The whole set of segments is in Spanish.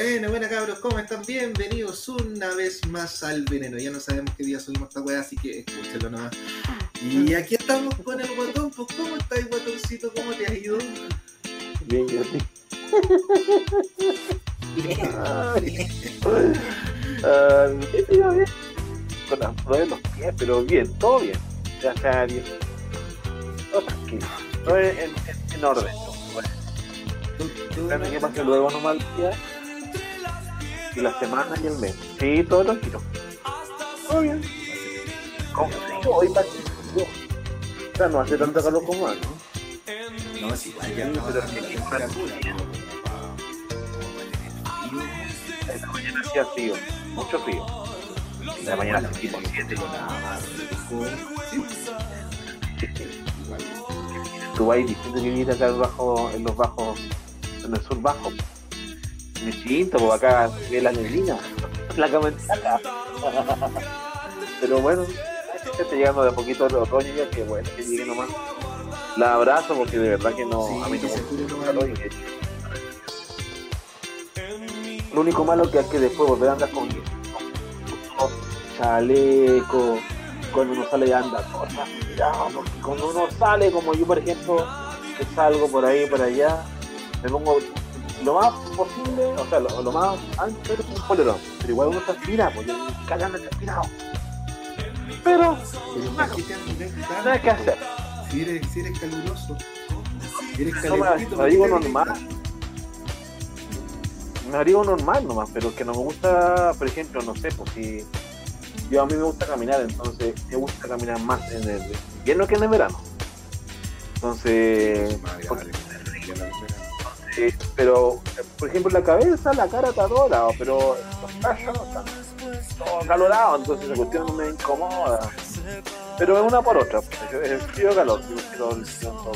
Bueno, buena cabros, ¿cómo están? Bienvenidos una vez más al veneno. Ya no sabemos qué día subimos esta weá, así que escúchelo nomás. Y aquí estamos con el guatón, pues ¿cómo estás guatoncito? ¿Cómo te has ido? Bien, yo bien, bien, bien. Con las pruebas en los pies, pero bien, todo bien. Ya está bien. Todo tranquilo. Todo en, en, en orden. Bueno, que pase luego el día. Y la semana y el mes. Sí, todo tranquilo. Todo bien. Con frío, hoy frío. O sea, no hace tanto calor como antes. No, sí, igual ya estamos pero en que-. Esta mañana hacía frío, mucho frío. La mañana sentí por 7. Tú ahí diciendo que vivir acá bajo, en los bajos, en el sur bajo. Distinto, pues acá se ve la neblina, la cama en saca. Pero bueno, está llegando de a poquito el otoño ya que bueno, que llegue nomás. La abrazo porque de verdad que no, Sí, a mí no me gusta el y Lo único malo que es que después volver a andar con, con chaleco, cuando uno sale ya anda transpirado, porque cuando uno sale, como yo por ejemplo, que salgo por ahí, por allá, me pongo lo más posible, o sea, lo, lo más antes un polerón, pero igual uno transpira, porque cagando transpirado. Pero, Pero ¿para qué te andas nada que hacer. Si eres, si eres caluroso, si eres No, me- calentito, me ¿para qué digo normal. me abrigo normal nomás, pero que no me gusta, por ejemplo, no sé, pues si yo a mí me gusta caminar, entonces me gusta caminar más en el invierno que en el verano. Entonces, porque- pero por ejemplo la cabeza, la cara está dorada, pero los callos están todo calorado, entonces esa cuestión no me incomoda. Pero es una por otra, pues, yo- el frío calor, yo el frío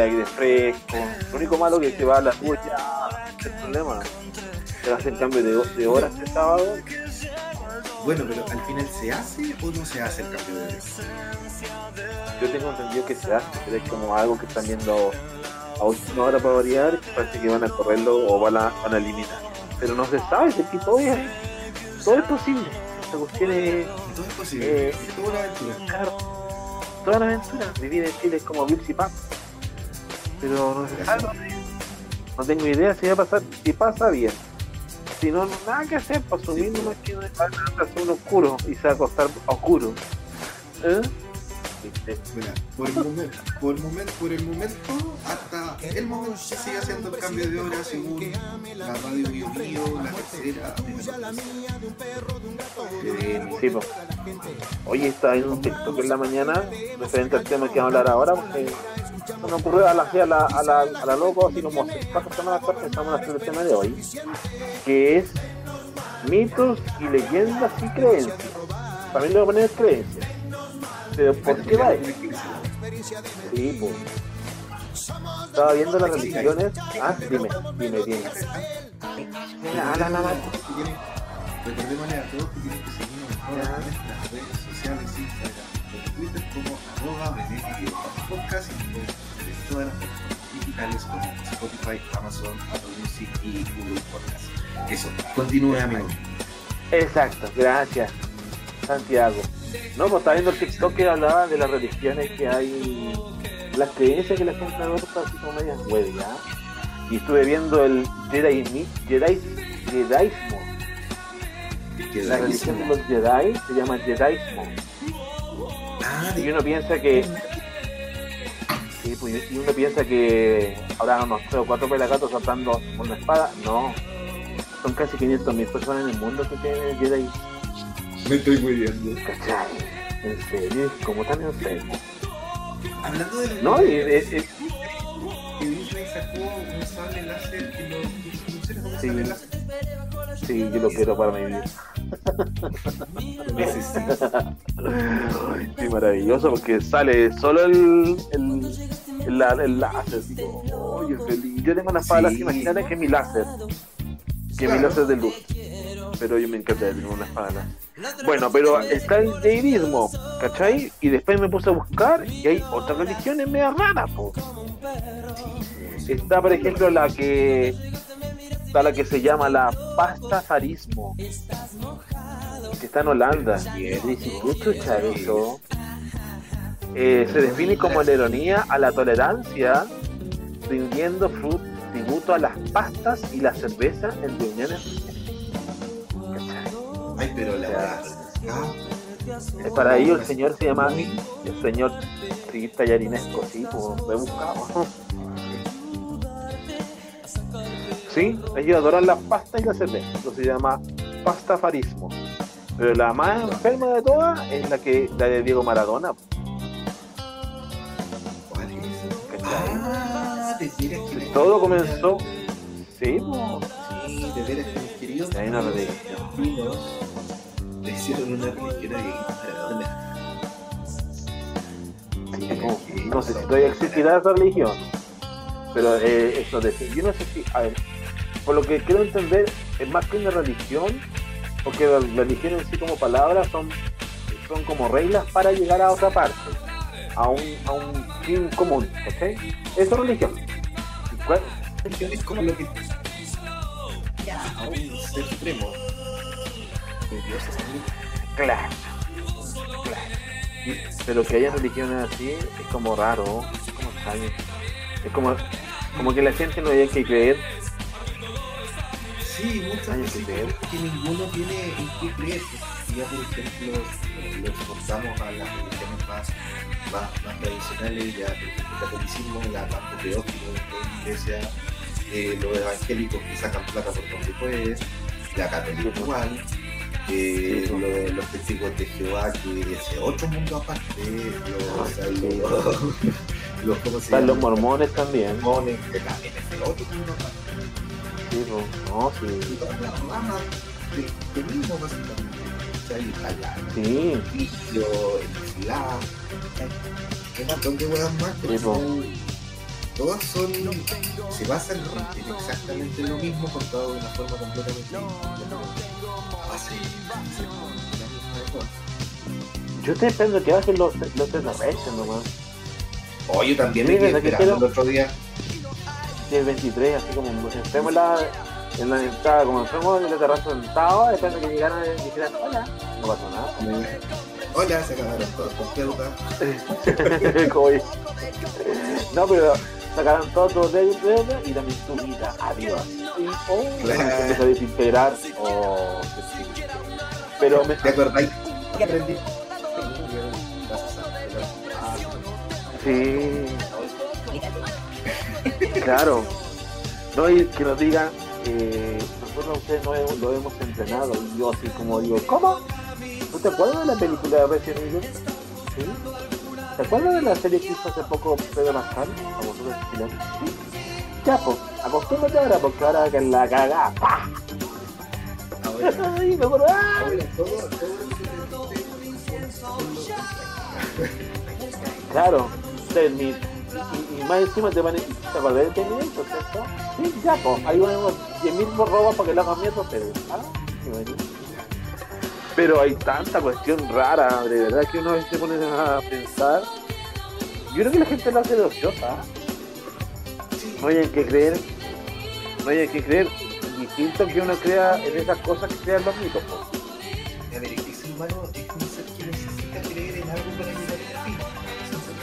aire fresco, lo único malo que se va a la luz ya, es el problema. Se hace el cambio de, de horas el sábado, Bueno, pero al final se hace o no se hace el cambio de hora? yo tengo entendido que se hace, pero es como algo que están viendo a última hora para variar, que parece que van a correrlo o van a, van a eliminar. Pero no se sabe, aquí todo es, todo es posible. Esta cuestión es Todo es posible. Eh, toda una aventura. claro, toda la aventura. Vivir en Chile es como Bill y Pap. Pero no se sabe. No tengo idea si va a pasar, si pasa bien. Si no, nada que hacer, para subir nomás que va a hacer un oscuro y se va a acostar oscuro. ¿Eh? Mira, por el momento, por el momento, por el momento, hasta el momento se sigue haciendo el cambio de hora según la radio Bio Bio, la tercera, eh, Sí, po. Oye, estaba viendo un TikTok en la mañana referente al tema que vamos a hablar ahora, porque me ocurrió a la, a la, a la, a la loco, atrás pensamos en hacer el tema de hoy, que es mitos y leyendas y creencias. También le voy a poner creencias. Pero ¿por qué va? Sí, pues. Estaba viendo las religiones. Ah, dime, dime, dime. Mira, la, la, la. Recordémosle a todos que tienen que seguirnos en todas nuestras redes sociales, Instagram, Twitter como arroba podcast y en todas las plataformas digitales como Spotify, Amazon, Apple Music y Google Podcast. Eso, continúe amigo. Exacto, gracias, Santiago. No, pues estaba viendo el TikTok que hablaba de las religiones que hay, las creencias que la gente adopta, así como medias ¿ya? Y estuve viendo el Jedi, Jedi, Jediismo. La religión de los Jedi se llama Jediismo. Ah, Y de uno piensa que. Sí, pues, y uno piensa que habrá unos 3 o 4 pelagatos saltando con una espada. No. Son casi 500.000 personas en el mundo que tienen Jedi. me estoy muriendo. ¿Cachai? En serio, como tan enfermo. Hablando de No, y es, es- sacó un sable láser que un Sí. sí, yo lo quiero para mi vida. Sí, maravilloso porque sale solo el, el, el, el láser. Digo, oye, feliz. Yo tengo una espada Sí. láser, imagínate que es mi láser. Que es mi Claro. láser de luz. Pero yo me encanta tener una espada. Bueno, pero está el deidismo, ¿cachai? Y después me puse a buscar y hay otras religiones medio raras, po. Está, por ejemplo, la que está la que se llama la pastafarismo, que está en Holanda. ¿qué chucha eso? Eh, se define como la ironía a la tolerancia, rindiendo tributo a las pastas y la cerveza en reuniones. Ay, pero la para ello el señor se llama el señor sí, Tallarinesco, sí, como lo he buscado. Sí, ellos adoran la pasta y la cerveza, eso se llama pastafarismo. Pero la más enferma de todas es la que la de Diego Maradona. ¿Cuál es? Ah, Todo comenzó. Sí, Sí, de veras que mis queridos Hay una religión. Vinos le hicieron una no, sé si todavía existirá esa religión. Pero eh, eso de yo no sé si, a ver, por lo que quiero entender, es más que una religión, porque la religión en sí como palabra son, son como reglas para llegar a otra parte, a un, a un fin común, ¿ok? Eso es religión. ¿Cuál? religión es como lo que a un ser Claro. claro. Pero que haya religiones así es como raro, es como extraño. Es como, como que la gente no haya que creer. Sí, muchas veces creo que ninguno tiene en qué creer. Si ya, por ejemplo, lo exportamos a las religiones más, más, más tradicionales, ya, por ejemplo, el catolicismo, la más apoteósico de la iglesia, eh, los evangélicos que sacan plata por donde pueden, la católica igual, Sí, los testigos de Jehová, que es otro mundo aparte, los, sí. los, los, ¿cómo se Están los mormones también. mormones, que también es el otro mundo aparte. Sí, no, sí. y todas las ramas de, de mismo básicamente. O sea, el Sí, el islam, huevas más, todas son, se basan en exactamente lo mismo, contado de una forma completamente distinta. Así, así, la misma de todas. yo estoy esperando que bajen los, los extraterrestres nomás. Oh, yo también me Sí, quedé ¿verdad que esperando el otro día. El 23, así como entremos en la, en la entrada, como entremos en la terraza sentado, después de que llegaran y dijeran, hola, no pasó nada. Hola, se acabaron todos con dice. no, pero sacaron todo tu dedo y también tu vida. Adiós. Y oh, Claro. se empieza a desintegrar. Oh. Pero me, ¿Te acordáis? que aprendí? Sí, claro. No, y que nos digan, eh, nosotros a ustedes no lo hemos entrenado. Y yo así como digo, ¿cómo? ¿No te acuerdas de la película de Resident Evil? ¿Sí? ¿Te acuerdas de la serie que hizo hace poco Pedro Pascal? A vosotros chilenos. ¿Sí? Ya, pues, acostúmbrate ahora porque ahora que la cagá. ¡pah! Ahora, Ay, me acuerdo. ¡ah! ahora todo, todo lo que Claro, Termin. Y, y más encima te van a ¿te acordás de Terminator, cierto? Sí, ya, pues, ahí ponemos 10.000 robos para que lo hagan mierda ustedes. ¿Ah? Pero hay tanta cuestión rara, de verdad que uno se pone a pensar. Yo creo que la gente lo hace de ociosa. No hay que creer, no hay que creer. Distinto que uno crea en esas cosas que crean los mitos. A ver, el ser humano es un ser que necesita creer en algo para llegar a fin. Es un ser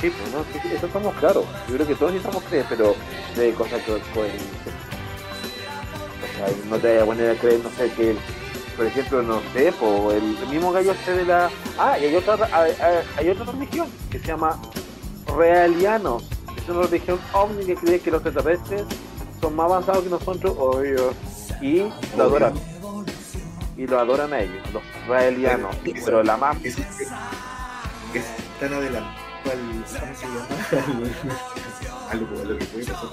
que Sí, pues no, sí, eso estamos claros. Yo creo que todos necesitamos creer, pero de cosas que. O sea, no te vayas a poner a creer, no sé, que, por ejemplo, no sé, po, el, el mismo gallo este de la. Ah, y hay otra, hay, hay- hay otra religión que se llama Realianos. Es una religión ovni que cree que los extraterrestres son más avanzados que nosotros, obvio, y lo adoran. Y lo adoran a ellos, los Realianos. Pero la más Es, tan adelantado al. ¿Cómo se llama? algo lo que puede pasar.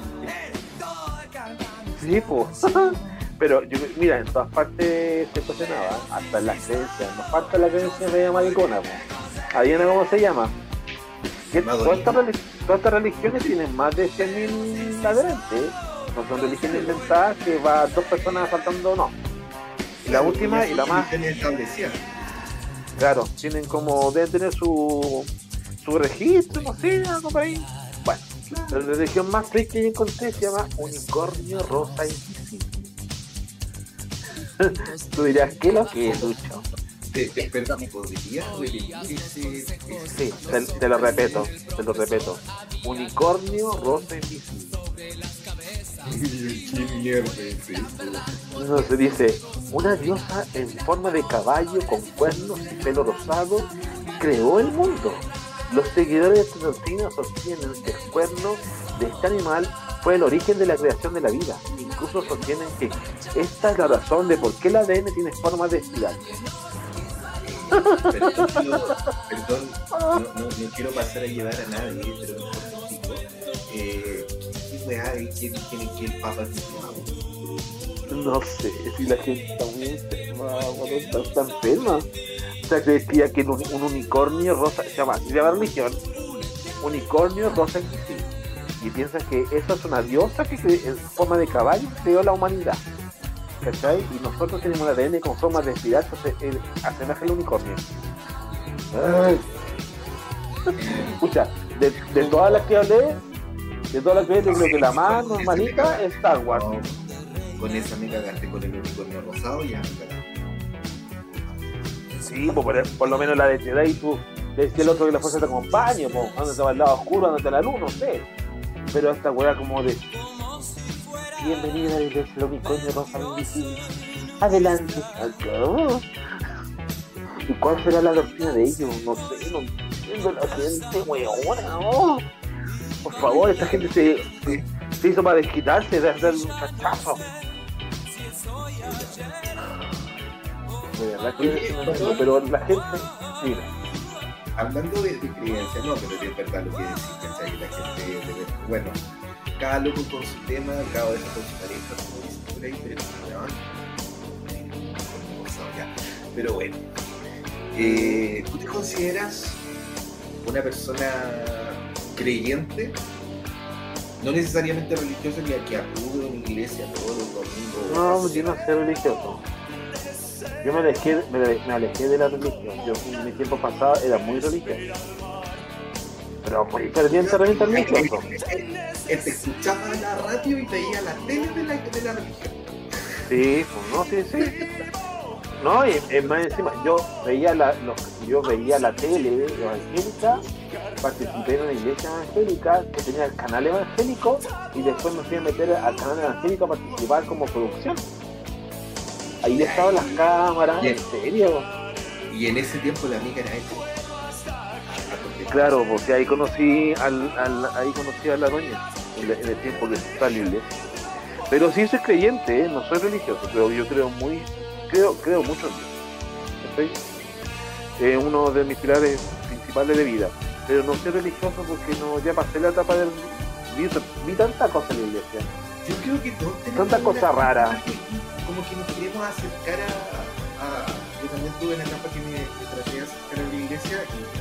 Sí, pues. Pero yo, mira, en todas partes se cuestionaba, hasta en las creencias. Nos falta la creencia media maricona, pues. Adivina cómo se llama. Todas estas religiones tienen más de 100.000 adherentes. No son religiones inventadas que va dos personas faltando, no. Y la última y la más, establecida. claro, tienen como, deben tener su, su registro, no sé, algo por ahí. Bueno, La religión más fake que yo encontré se llama Unicornio Rosa Invisible. Tú dirás, ¿qué es lo que es, Lucho? Perdón, ¿podrías repetir ese, Sí, te, te lo repeto, te lo repeto. Unicornio Rosa Invisible. ¿Qué mierda es esto? No, se dice, una diosa en forma de caballo con cuernos y pelo rosado creó el mundo. Los seguidores de esta doctrina sostienen que el cuerno de este animal fue el origen de la creación de la vida. Incluso sostienen que esta es la razón de por qué el ADN tiene forma de espiral. Perdón, yo- perdón, no, no, no quiero pasar a llevar a nadie, pero no chicos. Eh, ¿Qué weá que tiene que el Papa es No sé si la gente está muy enferma, está, está enferma. O sea, creía que un, un unicornio rosa, se llama, se llama religión, unicornio rosa. Y piensan que esa es una diosa que en forma de caballo creó la humanidad. ¿Cachai? Y nosotros tenemos un ADN con forma de espiral, entonces él asemeja al unicornio. Ay. Escucha, de, de todas las que hablé, de todas las que hablé, creo que la más normalita es Star Wars. Con esa me cagaste con el unicornio rosado ya. Sí, pues por, por lo menos la de Jedi tú decía el otro que la fuerza te acompañe, pues, anda estaba al lado oscuro, anda la luz, no sé. Pero esta weá como de Bienvenida a la iglesia del unicornio rosa invisible. Adelante. ¿Y cuál será la doctrina de ellos? No sé, no entiendo la gente, weona, no. Por favor, esta gente se, se, se hizo para desquitarse, de hacer un chachazo. De verdad que pero la gente, mira, Hablando de, de creencia, no, pero es verdad lo que decís, ¿cachai? Que La gente, de- bueno, cada loco con su tema, cada vez con su pareja, como ahí, pero bueno, eh, ¿tú te consideras una persona creyente? No necesariamente religiosa, ni a que acude a una iglesia todos los domingos. no, yo no soy religioso. Yo me alejé, me, me alejé de la religión. Yo en mi tiempo pasado era muy religioso. Pero muy ferviente realmente religioso. Él te escuchaba en la radio y veía la tele de la, de la religión. Sí, pues no, sí, sí. No, y es más encima, yo veía la, los- yo veía la tele evangélica, participé en una iglesia evangélica que tenía el canal evangélico y después me fui a meter al canal evangélico a participar como producción. Ahí estaban las cámaras, Bien. en serio. Y en ese tiempo la amiga era esto. Claro, porque ahí conocí al, al- ahí conocí a la doña en, el- en el tiempo que está iglesia. Pero sí soy creyente, ¿eh? no soy religioso, pero yo creo muy, creo, creo mucho en Dios. Es uno de mis pilares principales de vida. Pero no soy religioso porque no, ya pasé la etapa del vi, vi tanta cosa en la iglesia. Yo creo que todos tenemos Tanta cosa rara. Como que nos queremos acercar a, a- Yo también tuve una etapa que me, me traté de acercar a la iglesia y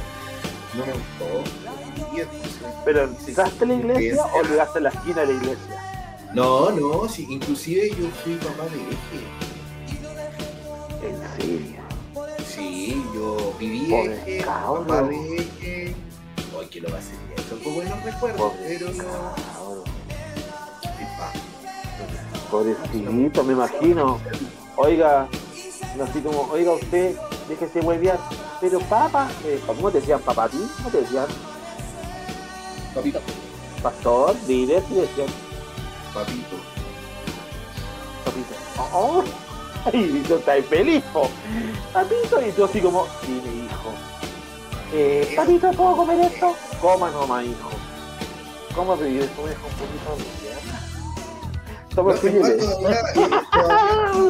no me gustó. Y entonces- Pero ¿llegaste a la iglesia o llegaste a la esquina de la iglesia? No, no, sí, inclusive yo fui papá de eje. En serio. Sí, yo viví Pobre eje, cabrón. papá de eje. Ay, que lo va a hacer bien. Son como buenos recuerdos, pero no. Pobrecito, me imagino. Oiga, así como, oiga usted, déjese huevear. Pero papá, eh, ¿cómo te decían papá a ti? ¿Cómo te decían? Papito. Pastor, líder, y decían Papito. papito. Oh, oh. Y tú estás feliz, po. Papito, y tú así como, dime hijo. Eh, papito, ¿puedo comer esto? Coma nomás, hijo. ¿Cómo te dices? ¿Cómo un poquito de Somos todavía,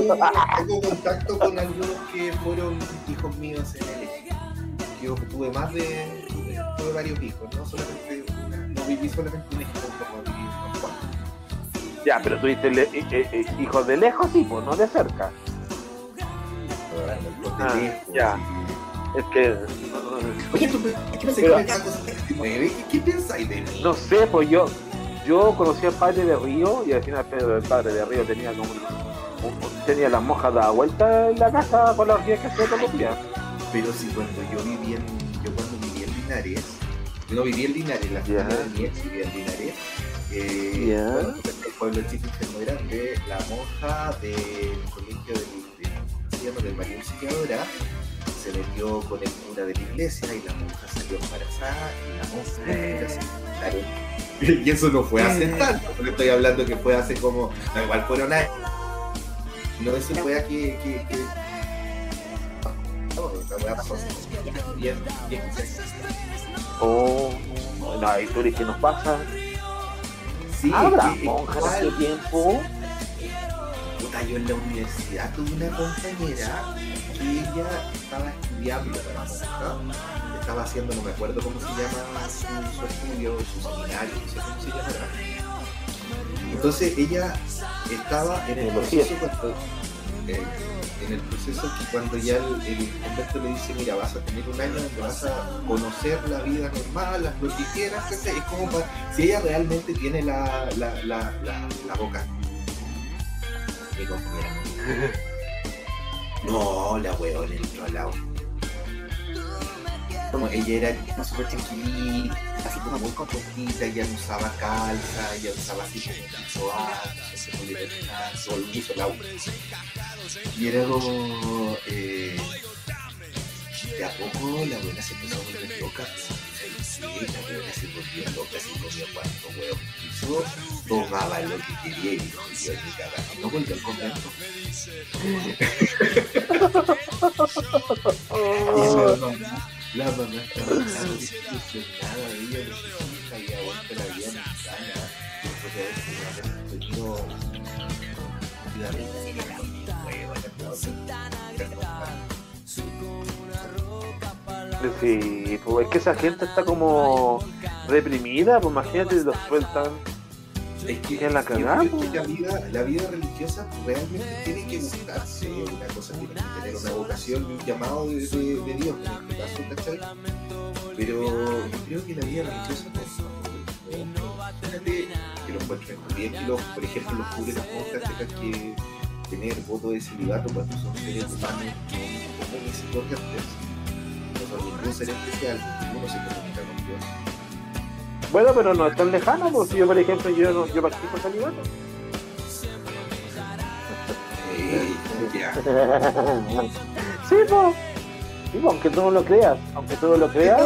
eh, tengo, contacto con algunos que fueron hijos míos en el. Yo tuve más de, tuve varios hijos, no solamente no viví solamente un hijo, como viví con cuatro. Ya, pero dices le- eh, eh, hijos de lejos, sí, pues, no de cerca. De Ah, lejos, ya. Es que Oye, tú, ¿qué pasa Pero- que cada cosa te mueve? ¿Qué, ¿Qué pensáis de mí? no sé, pues yo yo conocí al padre de Río y al final el padre de Río tenía como tenía las mojas dadas vuelta en la casa con las orgías que hacía todos los días. Pero si cuando yo viví en, yo cuando viví en Linares, no vivía en Linares, la familia de mi ex vivía en Linares. Eh, bueno, el pueblo chico muy grande, la monja del colegio del, del, del María Auxiliadora se metió con el cura de la iglesia y la monja salió embarazada y la monja se y eso no fue hace tanto, porque estoy hablando que fue hace como, igual fueron años. No, eso fue aquí, que, que... No, la weá pasó hace bien, bien, Oh, no, hay historias que nos pasa. Sí, ¿Habrá monjas hace tiempo? Puta, yo en la universidad tuve una compañera que ella estaba estudiando para monja estaba haciendo, no me acuerdo cómo se llama su, estudio, su seminario, no sé cómo se llamará. Entonces ella estaba en el proceso cuando, eh, en el proceso que cuando ya el, el, convento le dice, mira, vas a tener un año donde vas a conocer la vida normal, las lo que quieras, es como para, si ella realmente tiene la, la, la, la, la boca. Compañera. No, la weón entró al lado como ella era súper tranquilita, así como muy composita, ella no usaba calza, ella usaba así como el piso la Y era como, eh, de a poco la buena se empezó a volver loca. Sí, la buena se volvía loca, se comía cuatro huevos piso, tomaba lo que quería y dijo, yo ni cagada, no volvió al convento. y la mamá estaba tan ella, de su hija y la vida mexicana, después de haber tenido Sí, pues es que esa gente está como reprimida, pues imagínate, los sueltan es que, la, vida, la vida religiosa realmente tiene que buscarse una cosa, tiene que tener una vocación, un llamado de, de, de Dios, en este caso, ¿cachai? Pero yo creo que la vida religiosa no Fíjate que lo encuentren bien que los, por ejemplo, los curas las que tener voto de celibato cuando son seres humanos comunes y corrientes. No son ningún ser especial, ninguno se comunica con bueno, pero no es tan lejano, porque si yo, por ejemplo, yo, no, yo practico celibato. sí, pues. Sí, aunque tú no lo creas, aunque tú no lo creas,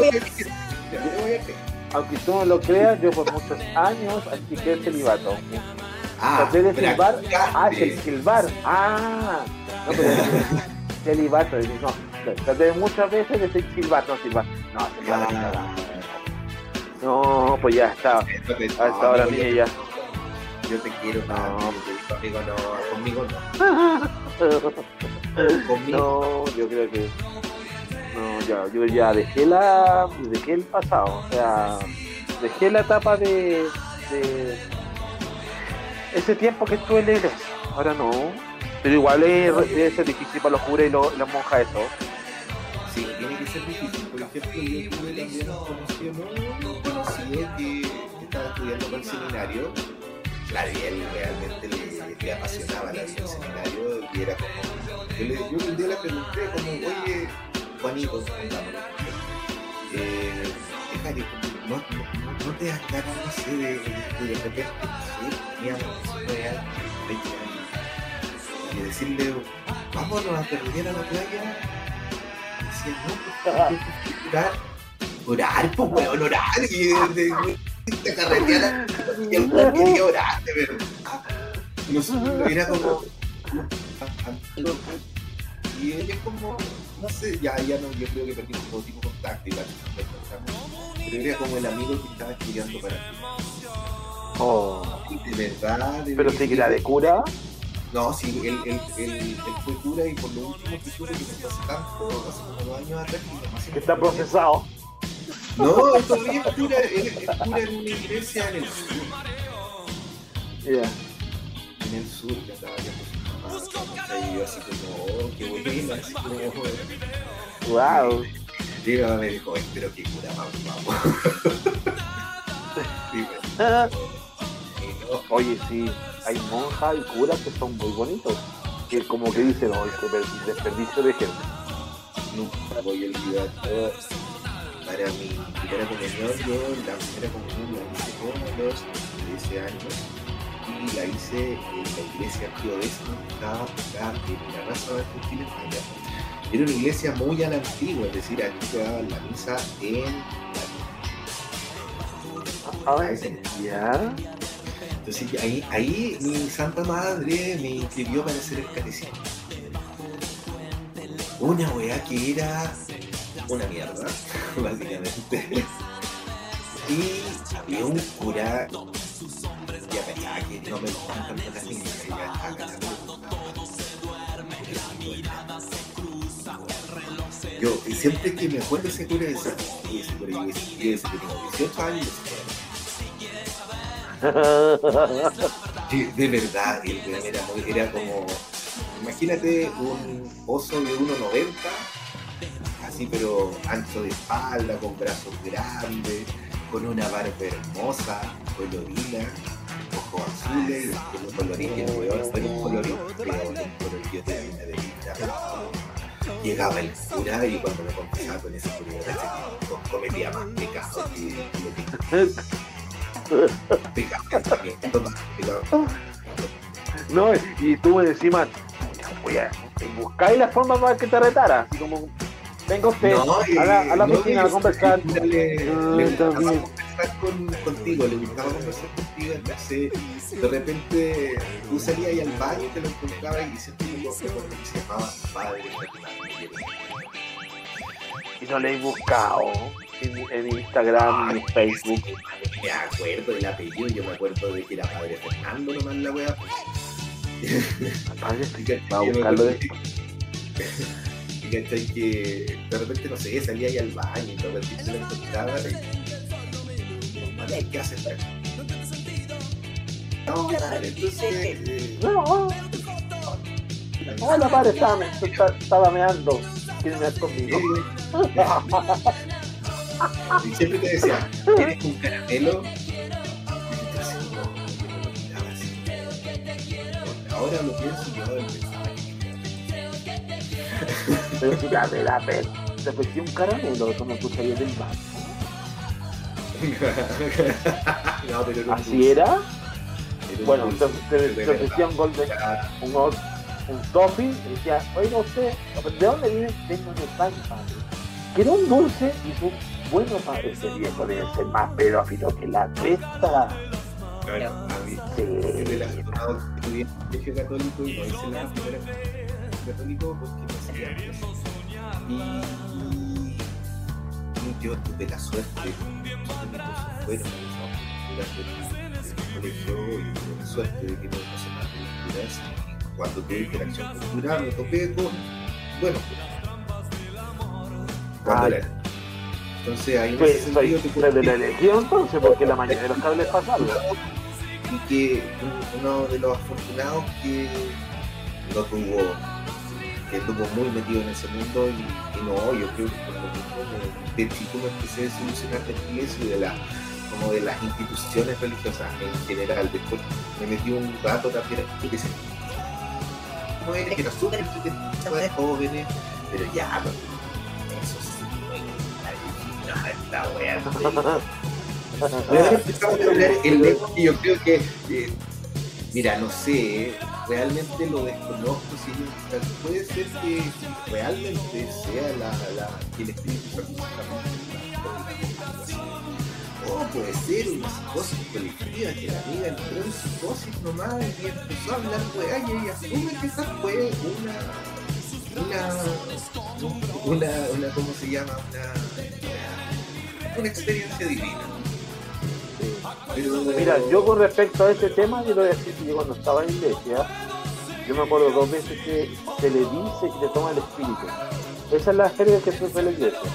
aunque tú no lo creas, yo por muchos años practiqué el celibato. Ah, de silbar, ah, el silbar, ah, no, pero celibato, no, traté muchas veces de no silbar, no, silbar, ah. No, pues ya está. A esta hora mía ya. Yo te quiero, no, conmigo no, conmigo no. conmigo. No, yo creo que. No, ya, yo ya dejé la. dejé el pasado. O sea, dejé la etapa de. de ese tiempo que estuve en la iglesia. Ahora no. Pero igual es, debe ser difícil para los curas y, los, las monjas eso. Ser difícil. Por ejemplo, yo tuve también un conocido, que estaba estudiando para el seminario. Claro, y él realmente le, apasionaba la vida seminario y era como. Yo, le, un día pregunté, como, oye, Juanito, eh, déjale, no, no, no, te das de, repente, no sé, teníamos 19 años, 20 años, y decirle, vámonos a terminar a la playa orar, orar, pues weón, orar. Y te carreteara y el quería orar, de verdad. No era como. Y ella es como, no sé, ya, ya no, yo creo que perdimos todo tipo de contacto y Pero era como el amigo que estaba estudiando para ti. Oh. De verdad, de Pero sí que era de cura. No, sí, él, él, él, él, fue cura y por lo último que cura que no hace tanto, hace como dos años atrás, que está procesado. No, todavía es cura, es cura en una iglesia en el sur. Yeah. En el sur, que estaba ya con su mamá, y yo así como, oh, qué buena, así como... Wow. Y me dijo, espero que cura, vamos, vamos. Oye, sí hay monjas y curas que son muy bonitos, que como que dicen, oh, este desperdicio de gente. Nunca voy a olvidar. para mi primera comunión, yo la primera comunión la hice con los 13 años y la hice en la iglesia Pío X, que estaba acá en la raza de Chile, España. Era una iglesia muy a la antigua, es decir, aquí se daba la misa en la ¿Ya? Entonces ahí, ahí mi santa madre me inscribió para hacer el catecismo. Una weá que era una mierda, básicamente. Y había un cura, ya pensaba que no me gustaban tanto las niñas, ya Yo siempre que me acuerdo ese cura ese cura, yo tengo 18 años, de verdad, el era, muy, era como, imagínate un oso de 1,90, así pero ancho de espalda, con brazos grandes, con una barba hermosa, colorina, ojos azules, y un colorín que no un colorín, pero un colorín que tenía de vista llegaba el cura y cuando me confesaba con ese cura cometía más pecados que, no, y tú encima, oye, buscáis la forma para que te retara, así como venga usted a la, a la oficina a conversar. Le, le, conversar con, contigo, le gustaba conversar contigo, entonces de repente tú salías ahí al baño y te lo encontrabas y siempre me que se llamaba Padre Y no le he buscado en, Instagram, en Facebook. Me acuerdo del apellido, yo me acuerdo de que era padre Fernando nomás la wea. Padre va a buscarlo de cachai que de repente, no sé, salía ahí al baño y de repente se lo encontraba y ¿qué haces No, entonces... No. Hola, padre, estaba, estaba meando. ¿Quieres mear conmigo? Y siempre te decía, ¿quieres un caramelo? Ahora lo pienso y ahora lo Pero si dame la pena. Te ofrecí un caramelo cuando tú salías del bar. no, pero no ¿Así era? bueno, te, ofrecía un golden, un, un toffee y decía, oiga usted, ¿de dónde viene? Vengo de pan, padre. Quiero un dulce y tú bueno para ese viejo debe ser más pedófilo que la cresta. Claro, sí. el colegio católico y no hice la primera católico porque no y, yo tuve la suerte de fueron durante el colegio y tuve la suerte de que no pasé más y cuando tuve interacción cultural me topé con, bueno, cuando ah, era entonces ahí pues, sentido de la elección entonces, porque la mayoría de los cables pasaron. Y que uno de los afortunados que no tuvo, que estuvo muy metido en ese mundo y, no, yo creo que por lo mismo de chico me empecé a solucionar de iglesia y de la como de las instituciones religiosas en general. Después me metí un rato también en que se no es que era súper de jóvenes, pero ya, esta wea. el yo creo que, eh, mira, no sé, realmente lo desconozco. Si puede ser que realmente sea la, la, el espíritu o puede ser una psicosis colectiva que la amiga entró en psicosis nomás y empezó a hablar weá y ella asume que esa fue una una una, una ¿cómo se llama? una una experiencia divina. Mira, yo con respecto a ese tema, yo lo voy a decir que yo cuando estaba en iglesia, yo me acuerdo dos veces que se le dice que te toma el espíritu. Esa es la feria que se fue la iglesia.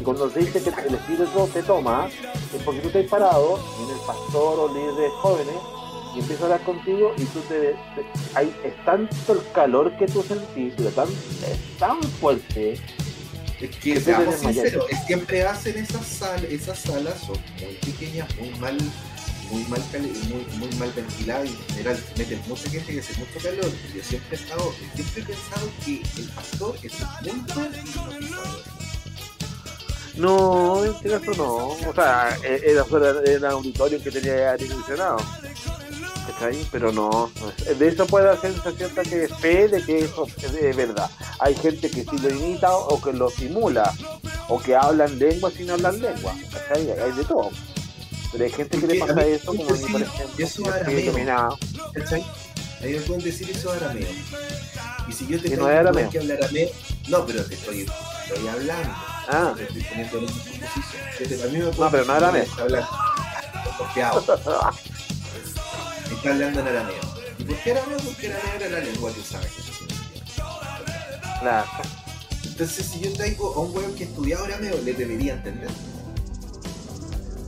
Y cuando se dice que el espíritu te toma, es porque tú te has parado, viene el pastor o líder de jóvenes, y empieza a hablar contigo y tú te, hay, es tanto el calor que tú sentís, es tan, es tan fuerte es que seamos sinceros, siempre hacen esas salas, esas salas son muy pequeñas, muy mal, muy mal muy, muy mal ventiladas y en general meten mucha gente que hace mucho calor. Yo siempre he estado, siempre he pensado que el pastor es muy buen. No, en este caso no. O sea, e-, era fuera del auditorio que tenía aire acondicionado. Pero no, de eso puede hacerse cierta que fe de que eso es verdad. Hay gente que sí lo imita o que lo simula, o que hablan lengua sin hablar lengua. Hay de todo. Pero hay gente que le pasa eso, como por ejemplo, eso arameo. Ahí me pueden decir eso arameo. Y si yo te tengo no que hablar arameo, no, pero te estoy, estoy hablando. Ah. Te estoy poniendo en una posición. A mí me no, pero no arameo. Porque está hablando en arameo. ¿Y por qué arameo? Porque arameo era la lengua que usaba. Claro. Entonces, si yo traigo a un weón que estudiaba arameo, le debería entender.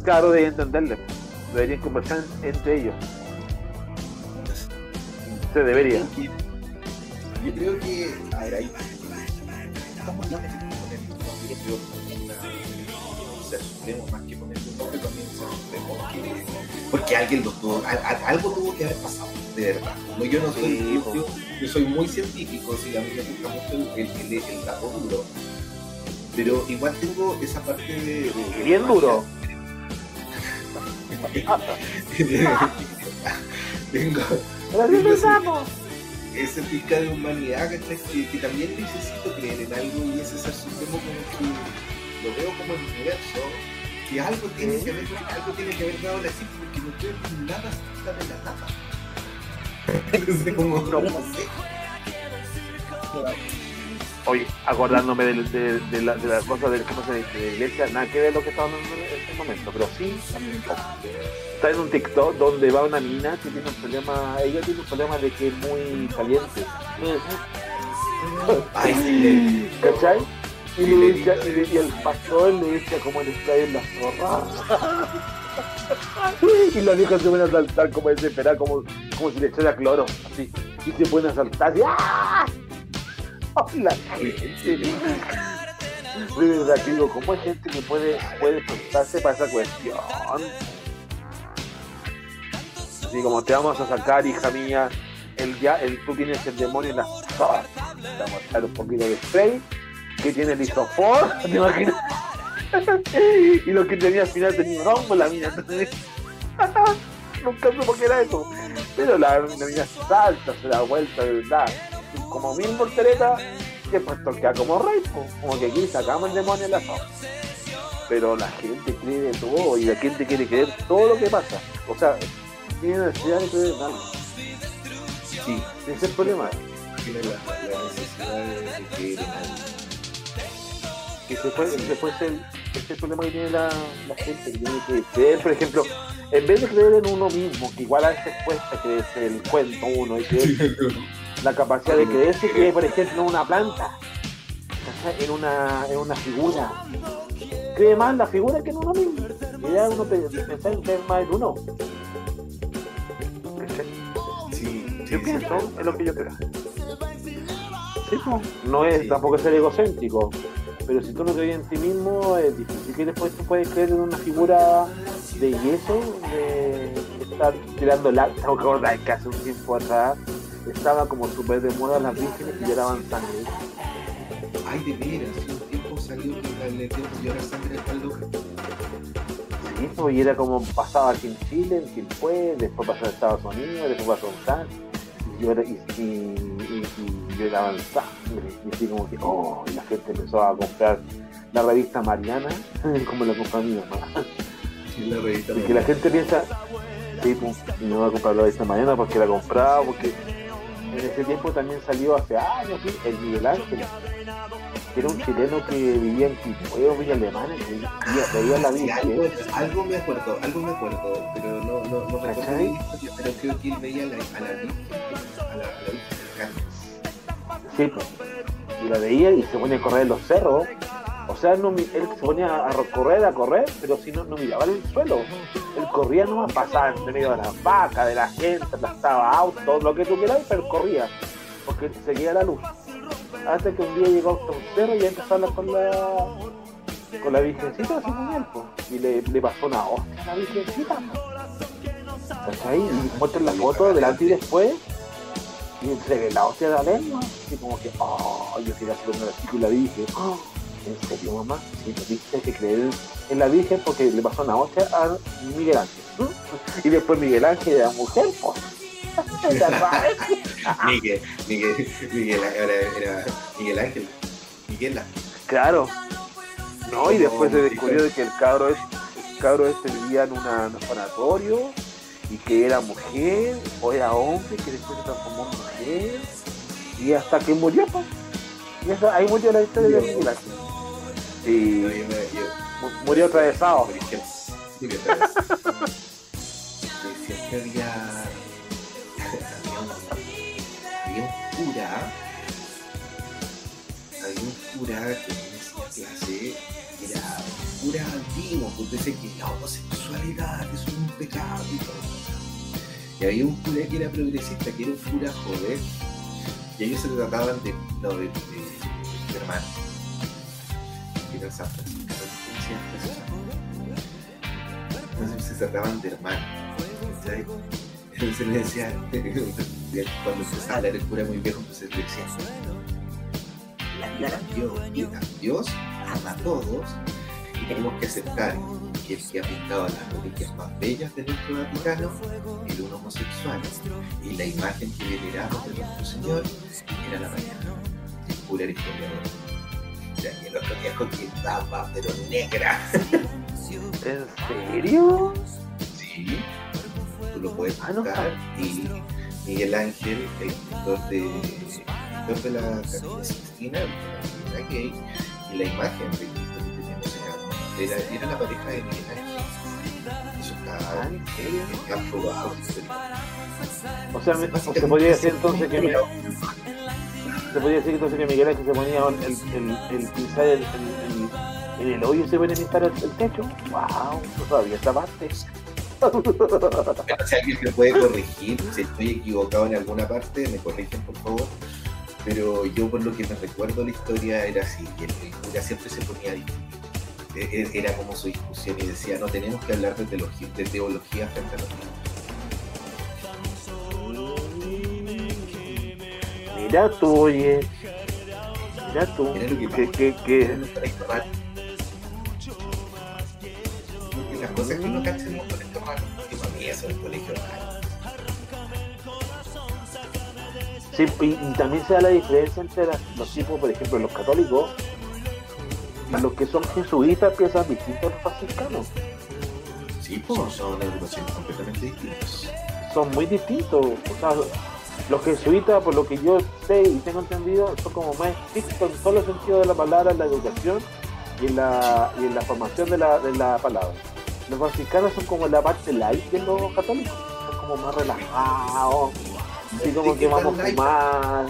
Claro, debería entenderle. Deberían conversar entre ellos. Se debería. Yo creo que. A ver, ahí. Estamos hablando de poner un nombre supremo más que poner un nombre también supremo porque alguien lo tuvo, algo tuvo que haber pasado, de verdad. No, yo no soy, yo, soy muy científico, sí, a mí me gusta mucho el, el, el, dato duro, pero igual tengo esa parte de... Bien duro. tengo... ese pica de humanidad que, que, también necesito creer en algo y ese ser supremo como que lo veo como el universo y algo tiene que haber, algo tiene que haber dado la cifra porque no creo que nada está de la. Entonces, como, no, sé. Oye, acordándome de, de, de, la, de las cosas de, de, la iglesia, nada que ver lo que está hablando en este momento, pero sí, está en un TikTok donde va una niña que tiene un problema, ella tiene un problema de que es muy caliente. Ay, ¿Cachai? Y, le decía, y, el pastor le decía cómo le cae en la zorra. y los hijos se van a saltar como desesperar, como, como si le echara cloro, así. Y se pueden saltar y ¡ah! la gente. De verdad que digo, ¿cómo hay gente que puede, puede prestarse para esa cuestión? Así como te vamos a sacar, hija mía, el, ya, el, tú tienes el demonio en la zorra. Vamos a echar un poquito de spray que tiene el isofor, ¿te imaginas? y lo que tenía al final tenía un hongo la mina. Nunca supo que era eso. Pero la, la mina salta, se da vuelta, de verdad. Como mil volteretas, después queda como rey, como que aquí sacamos el demonio en la zona. Pero la gente cree de todo y la gente quiere creer todo lo que pasa. O sea, tiene necesidad de creer en algo. Sí, ese es el problema. Que después, después el, este problema que tiene la, la, gente, que tiene que creer, por ejemplo, en vez de creer en uno mismo, que igual a veces cuesta creerse el cuento uno y creer la capacidad de creerse que, por ejemplo, en una planta, en una, en una figura, cree más en la figura que en uno mismo. Y ya uno piensa en creer más en uno. Sí, yo pienso en lo que yo creo. Sí, no es tampoco ser egocéntrico, pero si tú no crees en ti mismo, es difícil que después tú puedes creer en una figura de yeso, de estar tirando la ¿Te acuerdas que hace un tiempo atrás estaba como súper de moda las vírgenes que lloraban sangre? Ay, de veras, hace un tiempo salió que le dio llorar sangre loca. Sí, pues, y era como pasaba aquí en Chile, en Chile después pasó en Estados Unidos, después pasó en San y, y, y, y, sangre, y así como que, oh, y la gente empezó a comprar la revista Mariana, como la compró mi mamá. la revista y que la gente piensa, sí, pues, y no va a comprar la revista Mariana porque la compraba, porque en ese tiempo también salió hace años, ¿sí? el Miguel Ángel, que era un chileno que vivía en Quilpueo, Villa Alemana, que veía, la vida. algo, algo, me acuerdo, algo me acuerdo, pero no, no, no recuerdo pero creo que él veía a la, a la Virgen, a la, a la Pues, y la veía y se ponía a correr en los cerros. O sea, no, él se ponía a correr, a correr, pero si no, no miraba el suelo. Él corría nomás, pasaba entre medio de las vacas, de la gente, aplastaba autos, lo que tú quieras, pero corría, porque seguía la luz hasta que un día llegó hasta un cerro y empezó a hablar con la con la virgencita así con él, y le, pasó una hostia a la virgencita. ahí Y muestran la foto delante y después, y ve la hostia de la lengua, y como que, oh, yo quería hacer una y la dije, oh, ¿En serio, mamá? Te viste que creer en la Virgen porque le pasó una hostia a Miguel Ángel. Y después Miguel Ángel era mujer, pues. Miguel, Miguel, Miguel, era Miguel Ángel. Miguel Ángel. Claro. No, y después se descubrió de que el cabro, es, el cabro este vivía en un orfanatorio y que era mujer o era hombre que después se transformó en mujer y hasta que murió pues. y esa- ahí murió la historia de No, yo me- yo- mu- murió atravesado. Siempre había, había, un, cura, había un cura que en esa clase era cura antiguo, que dice que la homosexualidad es un pecado y todo. Y había un cura que era progresista, que era un cura joven, y ellos se trataban de, no, de, de, de hermanos. Que eran San Francisco, ¿cómo se? Entonces se trataban de hermanos. Entonces le decía, cuando hablar el cura muy viejo, entonces le decía, la vida cambió. Dios ama a todos y tenemos que aceptar que el que ha pintado las reliquias más bellas de nuestro Vaticano era un homosexual y la imagen que veneramos de nuestro Señor era la mañana. El era historiador. Sea, que el otro estaba, pero negra. ¿en serio? Sí, tú lo puedes Ah, buscar. y Miguel Ángel, el pintor de, pintor de la Capilla Sixtina, era gay, y la imagen de era, la pareja de Miguel Ángel. Eso Ah, está, ¿en serio? está probado o sea, me- se podría decir entonces que mi- se podría decir entonces que Miguel Ángel se ponía el, el, el, el pincel el, el, el, en el hoyo y se ponía a pintar el, el techo wow no sabía esta parte si alguien me puede corregir, si estoy equivocado en alguna parte, me corrigen por favor. Pero yo por lo que me recuerdo la historia era así, que el cura siempre se ponía Era como su discusión y decía, no tenemos que hablar de teología, de teología frente a los niños. mira tú oye mira tú Mira lo que pasa. que, que las cosas que no cachemos con estos raros, que para mí eso en el colegio es raro. Sí, y, y también se da la diferencia entre las- los tipos, por ejemplo, los católicos, los que son jesuitas piensan distinto a los franciscanos. Sí, pues son agrupaciones completamente distintas. Son muy distintos. O sea, los jesuitas, por lo que yo sé y tengo entendido, son como más estrictos en todos los sentidos de la palabra, en la educación y en la, y en la formación de la, de la palabra. Los franciscanos son como la parte light de los católicos, son como más relajados, así como que vamos a fumar.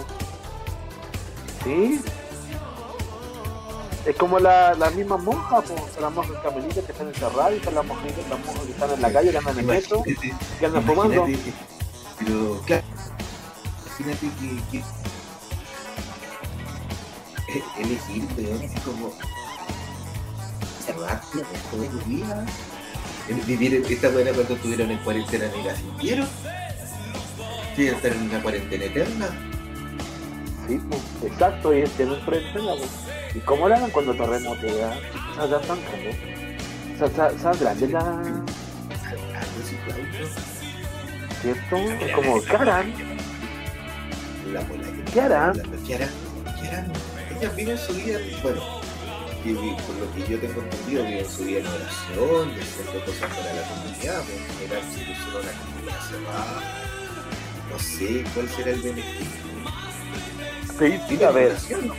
¿Sí? Es como la, las mismas monjas, pues, son las monjas carmelitas que están encerradas y son las monjas, las monjas que están en la calle, que andan en el metro, que andan fumando. Pero, claro, imagínate que, que elegir, weón, así como cerrarte los días. El Vivir esta buena cuando estuvieron en cuarentena ni la sintieron. Sí, estar en una cuarentena eterna. Sí, pues, exacto, y este no es cuarentena, pues. ¿Y cómo la hagan cuando terremotea? ¿Sabes tan grande? ¿Sabes grande la... ¿Cierto? Es como, ¿qué harán? ¿Qué harán? ¿Qué harán? ¿Qué harán? Ellas viven su vida, bueno, y, por lo que yo tengo entendido, viven su vida en oración, haciendo cosas para la comunidad, en general si pusieron una comunidad cerrada, no sé cuál será el beneficio. Sí, sí, a ver, oración, ¿no?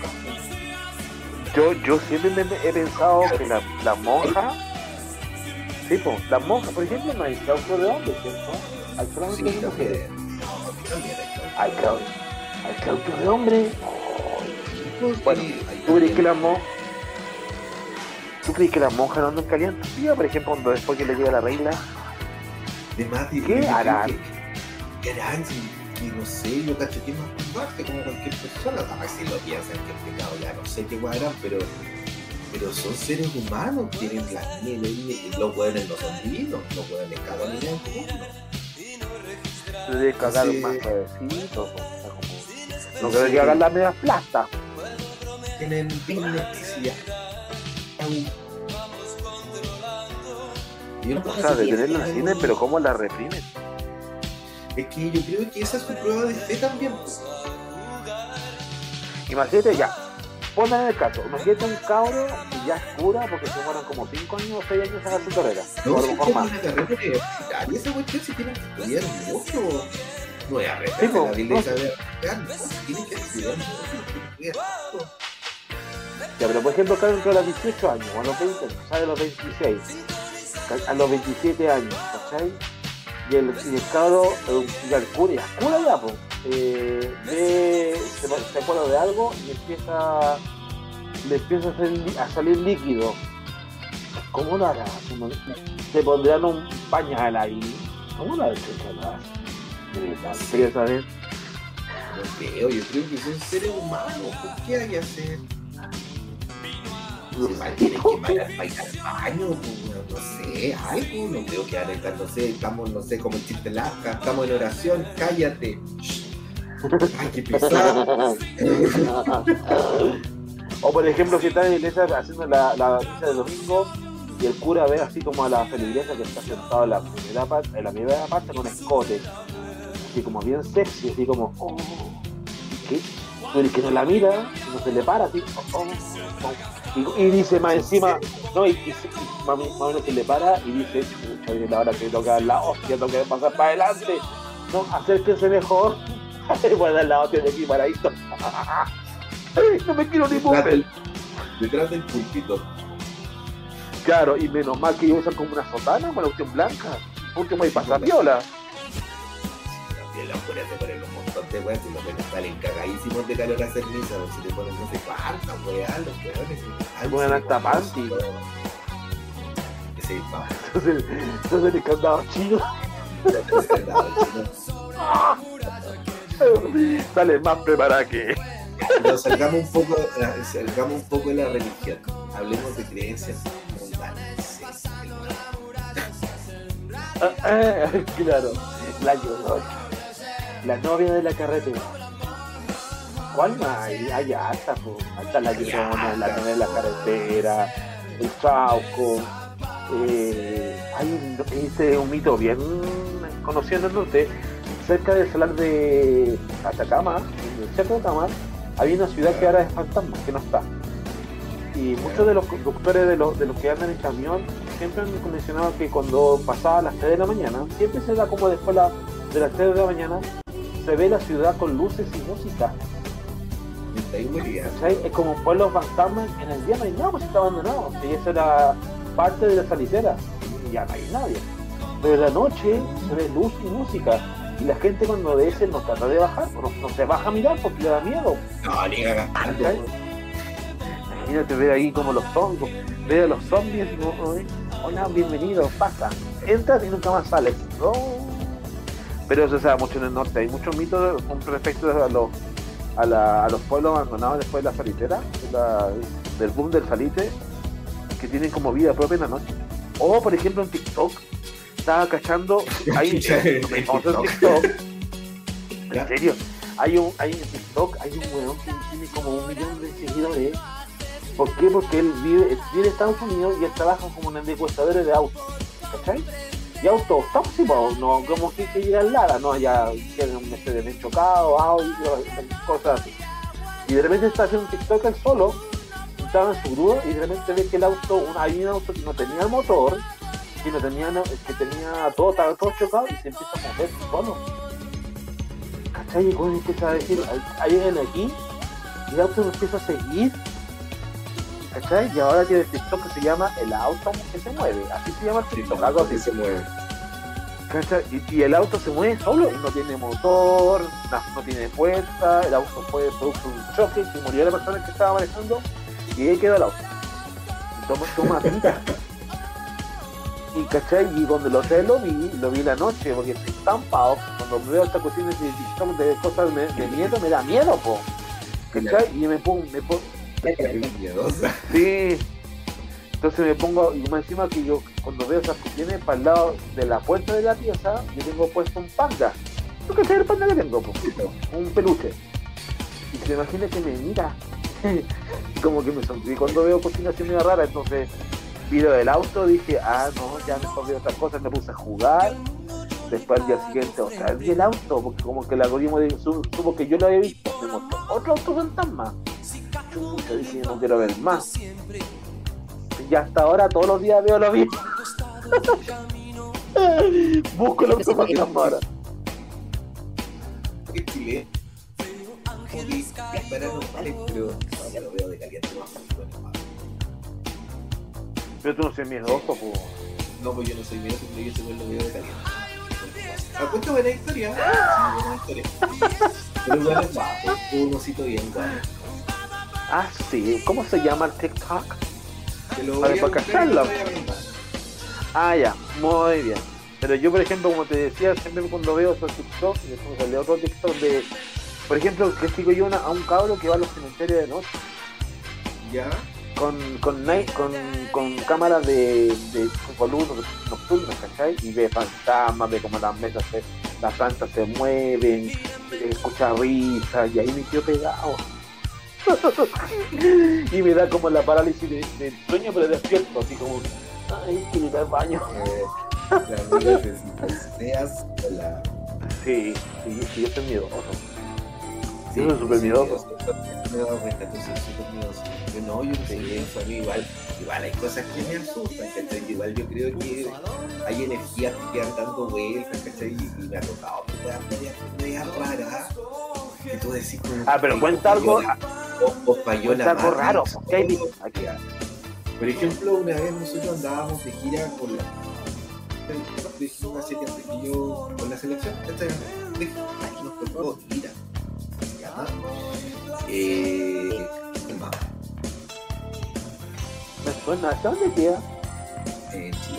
Yo, yo siempre me he pensado que la, la monja... Sí, pues, las monjas, por ejemplo, no hay claustro de hombres, ¿cierto? Hay solamente Sí, de mujeres. Hay claustro, hay claustro de hombres. Bueno, ¿Tú crees que las monjas... ¿Tú crees que las monjas no andan calientes? Sí, por ejemplo, cuando después que le llega la regla, ¿Qué harán? ¿Qué harán? Que no sé, yo cacho que es más combate como cualquier persona. A ver si lo piensan que pecado, ya no sé qué harán, pero, pero son seres humanos, tienen las mieles y los hueones no son divinos, los hueones cada uno es uno. cagar Sí. más suavecito. No creo que hagan las medias plastas. Tienen dignidad. Y o sea, detenerla en cine, pero ¿cómo la reprimen? Es que yo creo que esa es su prueba de fe también. Imagínate ya, ponme en el caso, imagínate un cabro que ya es cura porque se mueran como 5 años o 6 años a hacer su carrera. No, si tiene una carrera universitaria, esa cuestión si tienen que estudiar mucho. No es sí, iglesia de tienen que estudiar mucho, Ya, pero por ejemplo, cada a los 18 años, o a los 20, sale a los 26, a los 27 años, ¿cachai? Y el, y el cabro, ya el cura, ya, cura ya, pues eh, se, se, acuerda de algo y empieza, le empieza a, salir líquido. ¿Cómo lo hará? Se pondrán un pañal ahí. ¿Cómo lo hará? Quería saber. No creo, yo creo que son seres humanos. ¿Por qué hay que hacer? Tiene que bailar, bailar baño, no sé, algo, no creo que ahora no sé, estamos, no sé, como el chiste larga, estamos en oración, cállate. Ay, qué pesado. o por ejemplo, si está en la iglesia haciendo la, la misa de domingo y el cura ve así como a la feligresa que está sentado en la primera parte, en la primera parte con escote, así como bien sexy, así como, oh, ¿qué? Pero el que no la mira, no se le para así, oh, oh, oh. Y, y, dice más encima, no, y, y, más o menos se le para y dice, chucha, viene la hora que toca la hostia, tengo que pasar para adelante, no, acérquense mejor. Voy a dar la hostia de aquí para esto. no me quiero ni mover. Detrás del pulpito. Claro, y menos mal que usan como una sotana, una cuestión blanca. Porque me pasa viola. También la fuera de poner un de weas y los weones salen cagadísimos de calor a hacer misa, si te ponen no sé cuántas weas, los weones. Ponen hasta panty. Sí, pa. Entonces, entonces el candado chino. El chino. Sale más preparada que. Pero salgamos un poco, eh, salgamos un poco de la religión. Hablemos de creencias mundanas. Ah, ah, claro, la llorona, la novia de la carretera. ¿Cuál más hay? Hasta, hasta la llorona, la novia de la carretera, el chauco. Eh, hay un, este, un mito bien conocido en el norte cerca del salar de Atacama, en el centro de Atacama, había una ciudad que ahora es fantasma, que no está. Y muchos de los conductores de los, de los que andan en camión siempre han mencionado que cuando pasaba las 3 de la mañana, siempre se da como después de las 3 de la mañana, se ve la ciudad con luces y música. Es como un pueblo fantasma, en el día no hay nada, pues está abandonado. Y esa era parte de la salicera, y ya no hay nadie. Pero en la noche se ve luz y música y la gente cuando ve ese no trata de bajar, no, se baja a mirar porque le da miedo. No, ni cagando. Imagínate ver ahí como los zombies, ver a los zombies hola, bienvenidos, pasa, entras y nunca más sales. Pero eso se da mucho en el norte, hay muchos mitos con respecto a los, a, los pueblos abandonados después de la salitera, del boom del salite, que tienen como vida propia en la noche. O por ejemplo en TikTok, estaba cachando. Hay un TikTok. En serio, hay un, hay un TikTok, hay un weón que tiene como un millón de seguidores. ¿Por qué? Porque él vive, vive en Estados Unidos y él trabaja como en el encuestadores de autos. ¿Cachai? Y autos tóxicos, no como que, al Lara, no, ya tienen un de chocado, audio, cosas así. Y de repente está haciendo un TikTok él solo, estaba en su grúa y de repente ve que el auto, un, hay un auto que no tenía motor, que no tenía, que tenía todo, estaba chocado y se empieza a mover bueno ¿Cachai? Y empieza a decir, hay alguien aquí, y el auto empieza a seguir, ¿cachai? Y ahora tiene el TikTok que se llama El auto que se mueve, así se llama el TikTok, algo así. se mueve. ¿Cachai? Y, el auto se mueve solo y no tiene motor, no, tiene fuerza, el auto puede producir un choque, y murió la persona que estaba manejando y ahí quedó el auto. Toma, toma vida y cachai, y cuando lo sé lo vi, lo vi la noche, porque estoy estampado, cuando veo estas cuestiones de, de cosas de, miedo, me da miedo, po. ¿Cachai? Y me pongo, me pongo. Sí. Entonces me pongo, y más encima que yo cuando veo esas cuestiones para el lado de la puerta de la pieza, yo tengo puesto un panda. ¿Tú qué el panda que tengo? Un peluche. Y se imagina que me mira, como que me sonríe cuando veo cocina así medio rara, entonces video del auto dije, ah no, ya mejor veo otras cosas, me puse a jugar, después al día siguiente otra vez vi el auto, porque como que el algoritmo supo que yo lo había visto, me mostró otro auto fantasma. Chucha, dije, no quiero ver más. Y hasta ahora todos los días veo lo mismo. Busco el auto fantasma ahora. Es chile. pero ya lo veo de caliente más Pero tú no soy miedoso, pues. No, pues yo no soy miedoso, pero yo siempre lo veo de caliente. Apuesto buena historia. Buena historia. Pero bueno, es un osito bien guapo. Ah, sí. ¿Cómo se llama el TikTok? Lo Para. Ah, ya. Muy bien. Pero yo, por ejemplo, como te decía, siempre cuando veo esos TikTok, y después sale otro TikTok de... Por ejemplo, que sigo yo una- a un cabro que va a los cementerios de noche Ya. con, con, night- con, con cámaras de, de, con luz nocturna, ¿cachai? Y ve fantasmas, ve como las mesas, se, las plantas se mueven, escucha risas, y ahí me quedo pegado. y me da como la parálisis de, de sueño, pero despierto, así como, ay, quiero ir al baño. Eh, la amiga de Seas, la. Sí, sí, sí, yo soy miedoso. Sí, Yo soy súper miedoso. yo- Me he dado cuenta, tú soy súper miedoso. Yo no, yo soy miedoso, a mí igual, igual hay cosas que me asustan, ¿cachai? Igual yo creo que hay energías que quedan dando vueltas, ¿cachai? Y, y me ha tocado weas medias medias raras. Que tú decís como. Ah, pero cuenta algo, O, o falló la algo raro, ¿qué hay? Aquí. Por ejemplo, una vez nosotros andábamos de gira con la. de gimnasia que antes que yo con la selección, aquí nos tocó ir a. se llama. Eh. el mapa. me suena, ¿hasta dónde queda? En Chile,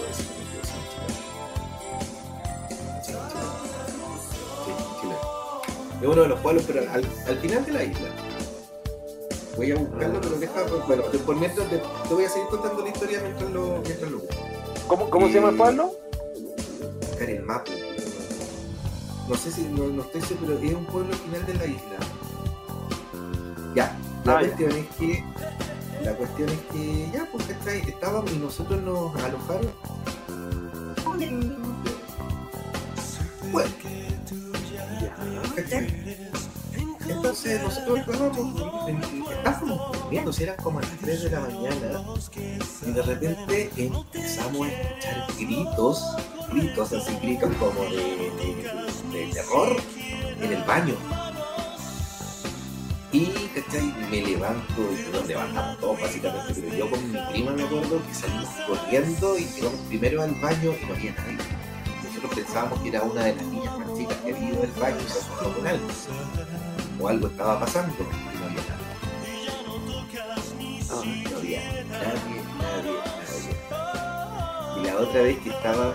en Chile, Chile. Es uno de los pueblos, pero al, al final de la isla. Voy a buscarlo, pero deja, pues, bueno, por mientras te, te voy a seguir contando la historia mientras lo, mientras lo busco. ¿Cómo, cómo se llama el pueblo? buscar el mapa. No sé si, no, no estoy seguro, es un pueblo al final de la isla. Ya, la Ah, ya. cuestión es que, la cuestión es que, ya, pues ¿cachai? estábamos y nosotros nos alojaron. Bueno, ¿cachai? Entonces nosotros estábamos, estábamos durmiendo, si eran como a las 3 de la mañana, y de repente empezamos a escuchar gritos, gritos así, gritos como de, terror en el baño. Y, ¿cachai? Me levanto, y nos levantamos todos básicamente, pero yo con mi prima me acuerdo que salimos corriendo y llegamos primero al baño y no había nadie. Nosotros pensábamos que era una de las niñas más chicas que había ido al baño y se asustó con algo. O algo estaba pasando y no había había nadie, nadie, nadie. Y la otra vez que estaba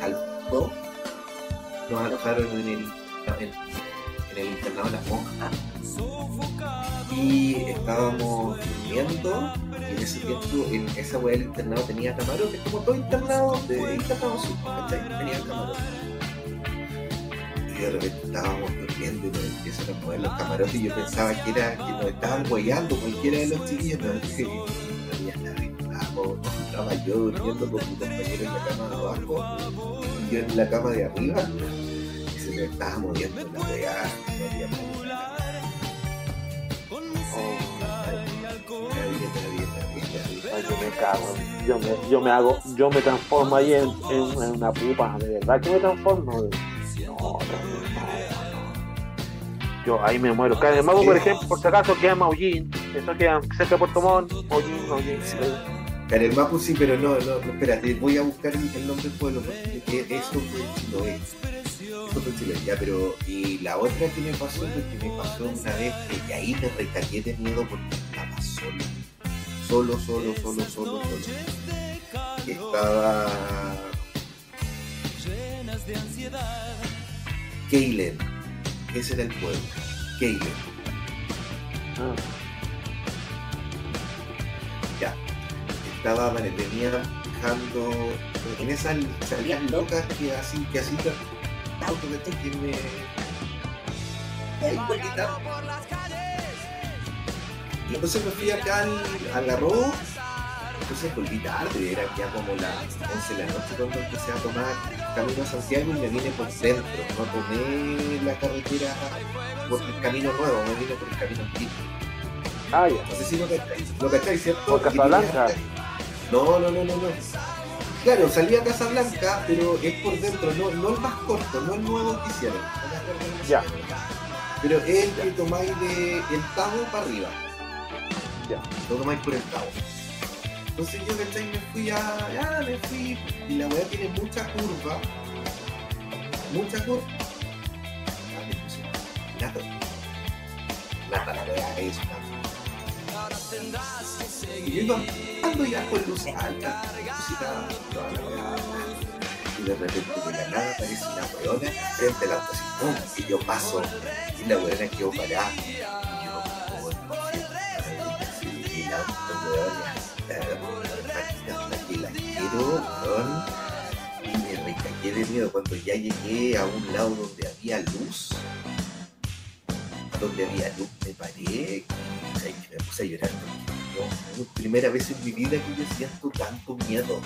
al nos alojaron en el, en, en el internado de las monjas. Y estábamos durmiendo, y en ese tiempo, en esa weá del internado tenía camarotes, como todo internado de internado. Tenía camarotes. De repente estábamos durmiendo y nos empiezan a mover los camarotes y yo pensaba que era que nos estaban guayando cualquiera de los chiquillos, no, había nadie, estábamos- estaba yo durmiendo con mi compañero en la cama de abajo y yo en la cama de arriba y se me estaba moviendo la weá, no había ay, yo me cago. Yo me, yo me hago, yo me transformo ahí en, en- en una pupa, de verdad que me transformo. No. Yo ahí me muero. Cada mago, por ejemplo, por si acaso queda Maullín. Eso queda cerca de Puerto Montt. Maullín, Maullín. Carelmapu sí, pero no, no, no, espérate, voy a buscar el nombre del pueblo, porque eso fue en Chiloé. Eso fue en Chiloé, ya, pero, y la otra que me pasó, que me pasó una vez, que y ahí me recagué de miedo porque estaba solo. Solo, solo, solo, solo, solo. Estaba... Keilen, ese era el pueblo, Keilen. Ah, Ya. Estaba, venía dejando en esas salidas locas que así, que así auto que te me. Y entonces me fui acá al, al arroz, entonces volví tarde, era ya como las 11 de la noche cuando empecé a tomar camino a Santiago y me vine por dentro, no tomé la carretera por el camino nuevo, me vine por el camino antiguo. Ah, ya. No sé si lo cacháis, lo cacháis, ¿cierto? Por Casablanca. No, no, no, no, no. Claro, salí a Casablanca, pero es por dentro, no, no el más corto, no el nuevo que hicieron. Ya. Pero es el que tomáis de el para arriba. Ya. Lo tomáis por el Tabo. Entonces yo, ¿cachai? Me fui a. Ya, me fui. Y la weá tiene mucha curva. Mucha curva. Nata. Nata la weá, es una. Y yo iba ando ya con luz alta, música, toda la weá. Y de repente de la nada aparece una weona frente al auto así. Y yo paso. Y la weona quedó parada. Y yo, oh, no, y el auto, que quiero, weón. Y me recagué de miedo cuando ya llegué a un lado donde había luz. Donde había luz, me paré y me puse a llorar. porque primera vez en mi vida que yo siento tanto miedo.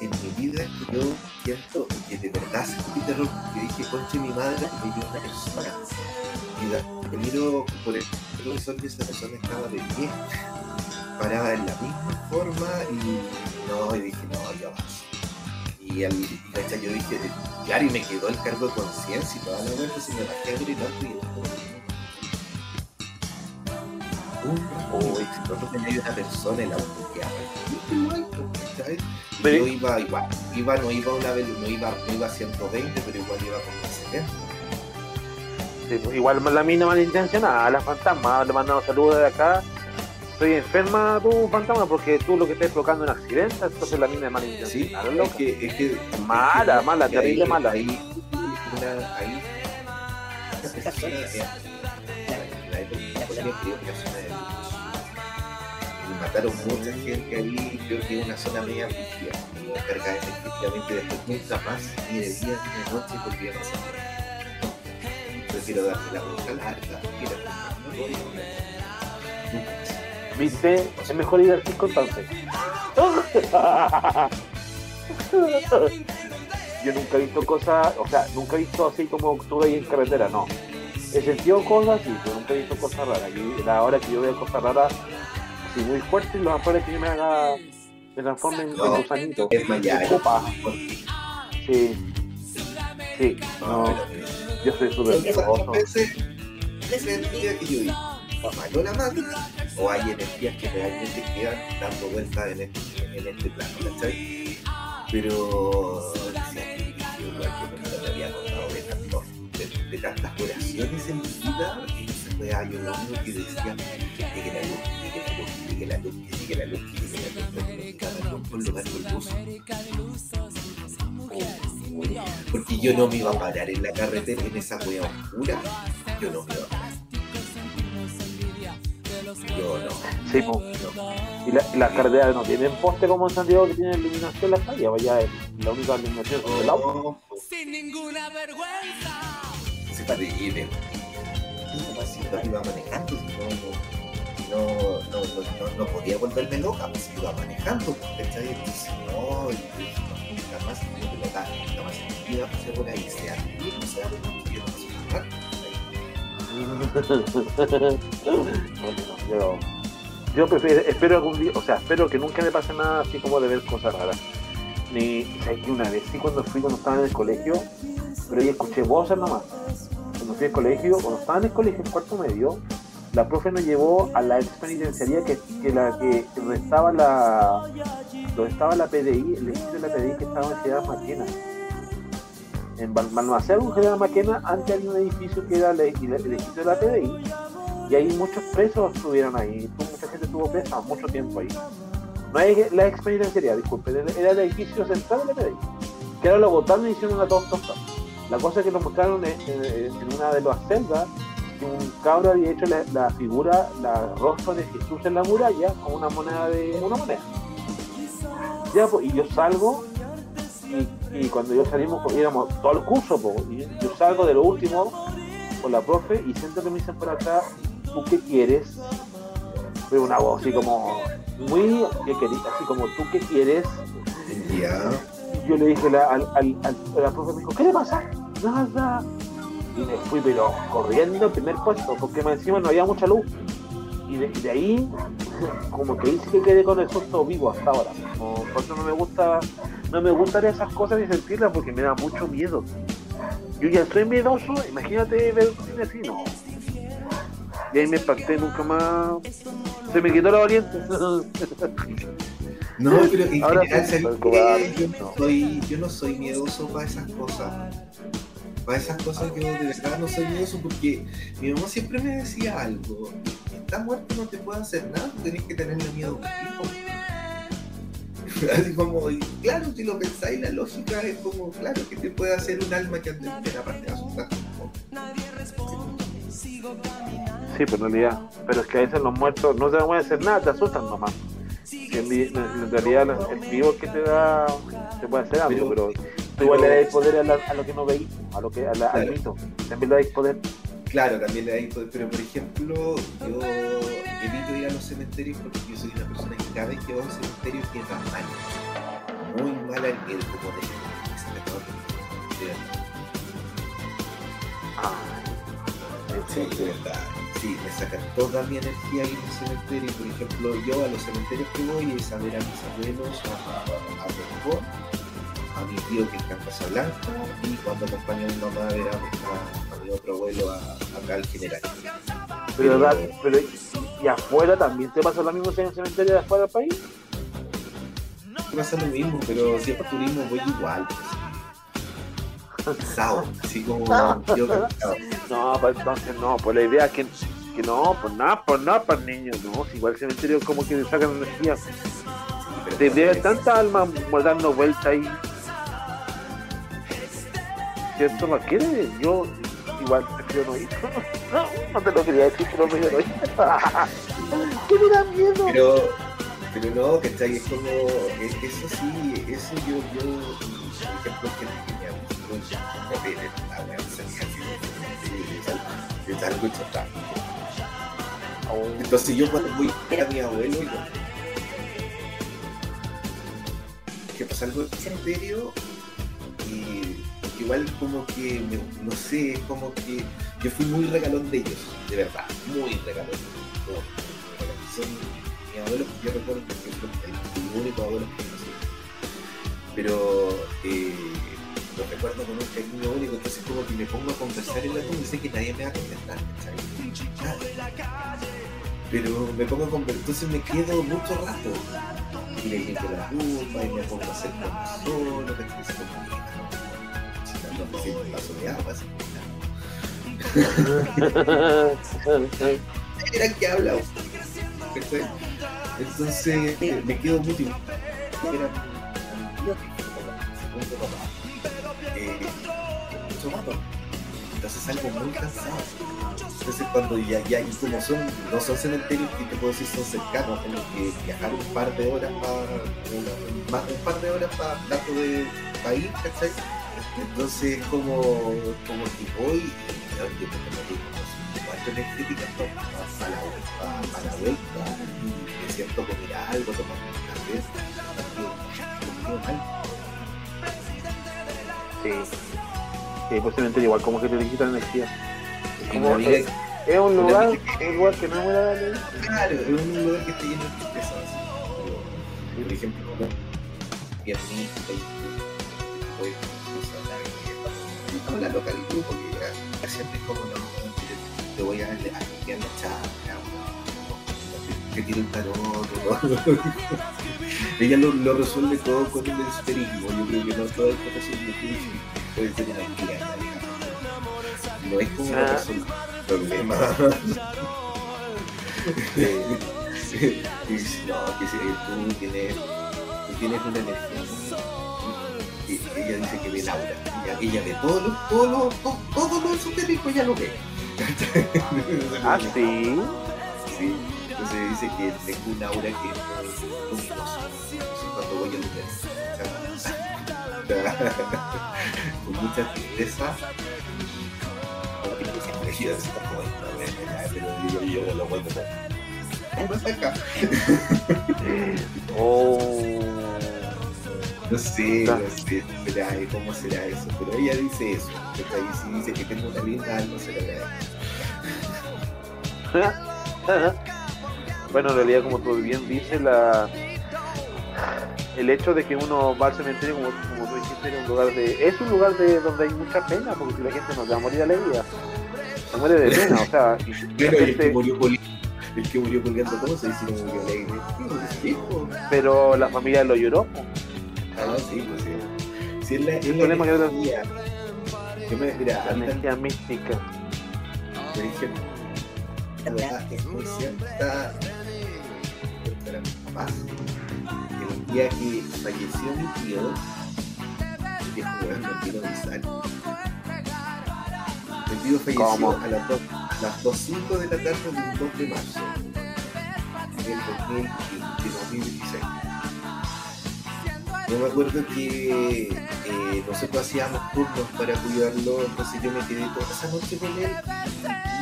en mi vida que yo siento que de verdad sentí terror porque dije conche mi madre que yo una persona que miro por el profesor y esa persona estaba de pie parada en la misma forma y no y dije no ya vas y, al, y yo dije claro y me quedó el cargo de conciencia y toda la vuelta se me bajé a gritar y un uy, si no tenía una persona en la auto que. Y yo iba igual, iba, no iba a una velo- no iba, no iba a 120, pero igual iba a 70. Sí, pues, igual la mina malintencionada, la fantasma, le mandamos saludos de acá. Estoy enferma tú, fantasma, porque tú lo que estás provocando es un accidente, entonces la mina es Sí, malintencionada. es que, es que Mala, mala, ahí- terrible mala. Ahí, ahí, eh, mataron mucha gente ahí, creo que es una zona media. Y cargada efectivamente después nunca más, ni de día ni de noche, volví a pasar. Prefiero darme la vuelta larga, a ¿Viste? Es mejor ir al disco entonces. Yo nunca he visto cosas, o sea, nunca he visto así como tú ahí en carretera, no. He sentido cosas así, pero nunca he visto cosas raras. Y la hora que yo veo cosas raras, así muy fuertes, lo mejor es que yo me haga, me transforme en No, gusanito. Es mañana. Sí. Sí, no, yo soy súper miedoso. que yo o la máquina, o hay energías que realmente quedan dando vueltas en este, en este plano, ¿cachai? Pero que yo igual que no me había acordado de, tanto, de, de tantas oraciones en mi vida, y esa weá yo lo único que decía, que la luz, que la luz, que la luz, que la luz, que llegue la luz, pero no quedaba luz por lugar con Porque yo no me iba a parar en la carretera en esa wea oscura. Yo no me iba a parar. Yo no. Sí. Y la, y las carreteras no tienen poste como en Santiago que tienen iluminación en las calles, vaya, la única iluminación es el auto. No, Sin ninguna vergüenza. se terrible. ¿Cómo así no iba manejando? Si no, no, no, no, no, no podía volverme loca, pues iba manejando. ¿Cachai? Entonces, no, yo prefiero, espero algún día, o sea, espero que nunca me pase nada así como de ver cosas raras. Ni, ¿sabes que una vez sí cuando fui cuando estaba en el colegio, pero ahí escuché voces nomás. Cuando fui al colegio, cuando estaba en el colegio en cuarto medio, la profe nos llevó a la ex que, que la que donde estaba la donde estaba la PDI, el edificio de la PDI que estaba en Ciudad Maquena. En Bal- Balmaceda, General Maquena, antes había un edificio que era el, edificio de la PDI y ahí muchos presos estuvieron ahí, mucha gente estuvo presa mucho tiempo ahí. No es la ex penitenciaría, disculpe, era el edificio central de la PDI, que ahora lo botaron y hicieron tos tonta. La cosa que nos mostraron en, una de las celdas, un cabro había hecho la, la figura, la rostro de Jesús en la muralla con una moneda de una moneda. Ya, pues, y yo salgo y, Y cuando yo salimos, íbamos todo el curso, po, y yo salgo de lo último con la profe y siento que me dicen por acá, ¿tú qué quieres? Fue una voz así como muy que quería, así como ¿tú qué quieres? Ya. Yo le dije la, al, al, al- a la profe me dijo, ¿qué le pasa? Nada. Y me fui pero corriendo al primer puesto, porque encima no había mucha luz. Y de, y de ahí, como que hice que quedé con el susto vivo hasta ahora. Por eso no me gusta, no me gustan esas cosas ni sentirlas porque me da mucho miedo. Yo ya estoy miedoso, imagínate ver un cine así, no. Y ahí me impacté nunca más. Se me quitó la valiente. No, pero en Ahora general, sí, yo, no soy, yo no soy miedoso para esas cosas. Para esas cosas yo de verdad no soy miedoso porque mi mamá siempre me decía algo. Estás muerto no te puede hacer nada, tenés que tenerle miedo tipo. Así como, y claro, si lo pensáis, la lógica es como, claro, que te puede hacer un alma que ande entera aparte de asustar. Sí, pero en realidad. Pero es que a veces los muertos no se van a hacer nada, te asustan nomás. En, en realidad la- el vivo que te da, te puede hacer algo, pero, igual le das poder a, la- a lo que no veis, a lo que, a la- al Claro. mito. También le dais poder. Claro, también le da info, pero por ejemplo, yo evito ir a los cementerios porque yo soy una persona que cada vez que va a un cementerio queda mal. Muy mala el miedo, como de el- de verdad. Sí. Sí, me saca toda mi energía ir al cementerio. Por ejemplo, yo a los cementerios que voy es a ver a mis abuelos, a, a, a Rincón, a mi tío que está en Casablanca y cuando acompaño a mi mamá a ver a, a- a mi otro abuelo a, acá al general. Pero, pero y, afuera también te pasa lo mismo en el cementerio de afuera del país. pasa lo mismo, pero si es por turismo voy igual. pues. Cansado, así como yo. No, pues entonces no, pues la idea es que, que no, pues nada, pues nada para niños, no, si igual el cementerio como que sacan energía. Te debe tanta alma dando vuelta ahí. ¿Cierto? ¿Para qué? Yo igual prefiero no ir. No, no te lo quería decir, pero prefiero no ir. ¿Qué me da miedo? Pero, pero no, ¿cachai? Es como, es, eso sí, eso yo, yo, por ejemplo, que ha visto, no ve la. Entonces yo cuando voy a mi abuelo, yo, que pasa algo en y igual como que, me- no sé, como que yo fui muy regalón de ellos, de verdad, muy regalón. Son mis abuelos yo recuerdo que el, único abuelo que conocí. Pero eh, lo recuerdo con un cariño único, entonces como que me pongo a conversar en la tumba y sé que nadie me va a contestar. Pero me pongo a conversar, entonces me quedo mucho rato. Y le limpio la tumba y me pongo a hacer solo, que estoy Era que habla. Entonces me quedo muy. Era. Eh, mucho rato. Entonces salgo muy cansado. Entonces cuando ya, ya, y como son, no son cementerios que te puedo decir son cercanos, tengo que viajar un par de horas para más un par de horas para tanto de país, ¿cachai? Entonces como, como que voy y me doy tiempo que me digo, cuatro energéticas para la, pa- pa la vuelta y me siento a comer algo, tomar un café, me quedo mal. Sí. Sí, pues cementerio igual como que te quita energía. Como una amiga es, es un una lugar, amiga un lugar que no es muy agradable. Claro, es un lugar que está lleno de tristeza. así. Pero, Por ejemplo, como y pues, la loca del grupo que siempre es como no, te- te voy a darle a la chakra, o que tire un tarot, ella lo, lo resuelve todo con el esoterismo. Yo creo que no todo esto resuelve puede ser una no es como Ah. persona problema. y dice, no, que si tú tienes, tú tienes una energía. Ella dice que ve Laura. Ella, ella ve todos los, todos los, todo, todo lo esotérico, ella lo ve. Ah, sí. Sí. Entonces dice que tengo un aura que es muy luminosa. Entonces cuando voy a lugar. con mucha tristeza. Oh. No sé, no sé, será, cómo será eso, pero ella dice eso. Y si dice que tengo una linda, no se la bueno, en realidad, como tú bien dices, la el hecho de que uno va al cementerio, como, como tú dijiste, es un lugar de es un lugar de donde hay mucha pena, porque si la gente no se va a morir de alegría, se muere de pena, o sea, Pero el que gente- murió el que murió colgando todo se dice que murió alegre. Pero la familia lo lloró. Ah, sí, pues sí. Sí, es la, es El la problema que energía. Yo me, mira, La energía mística. me dije, la verdad es muy cierta para mis papás. El día que falleció mi tío, el viejo weón vino a avisar. Mi tío falleció ¿Cómo? a las 2 a las 2.05 de la tarde del 2 de marzo del 2015, de 2016. Yo me acuerdo que eh, nosotros hacíamos turnos para cuidarlo, entonces yo me quedé toda esa noche con él.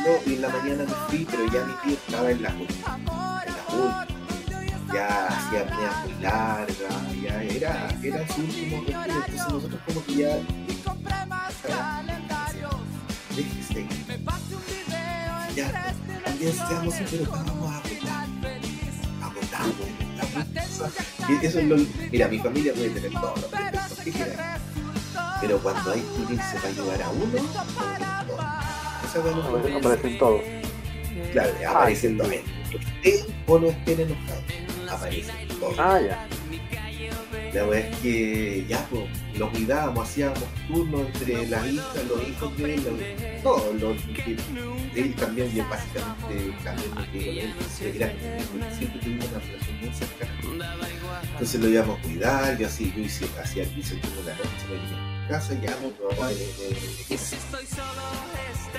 No, y en la mañana me fui, pero ya mi tío estaba en la última, en la última. Ya hacía apneas muy largas, ya era, era su último respiro, entonces nosotros como que ya... Déjese. Ya, también seamos sinceros, estábamos. Agotados, agotados. Y eso es lo, mira, mi familia puede tener todos los defectos que quiera. Pero cuando hay que irse para ayudar a uno. Esa weá no Aparecen todos. Claro, aparecen todos. Estén o no estén enojados, aparecen todos. Ah, ya. La verdad es que ya pues, lo cuidábamos, hacíamos turnos entre las hijas, los hijos de él, los- todos los que él también, y básicamente también me quedé él, siempre tuvimos una relación muy cercana. Entonces lo íbamos a cuidar, yo así, yo hice, hacía el turno de la noche, me venía a casa, ya no, no, no, me-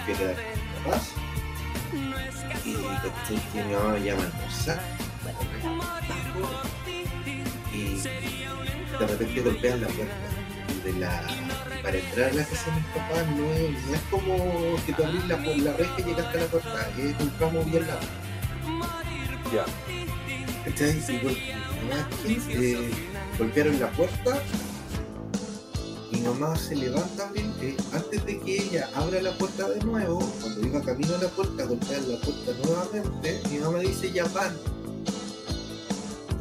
con mis papás. Y que mi mamá me llama a almorzar. Y de repente golpean la puerta de la para entrar a la casa de mis papás no es, no es como que tú abrís la, la reja y llegas hasta la puerta es un tramo bien largo Ya. ¿cachai? ¿qué? Eh, golpearon la puerta y mi mamá se levanta a abrir eh, antes de que ella abra la puerta de nuevo cuando iba camino a la puerta golpean la puerta nuevamente mi mamá dice ya van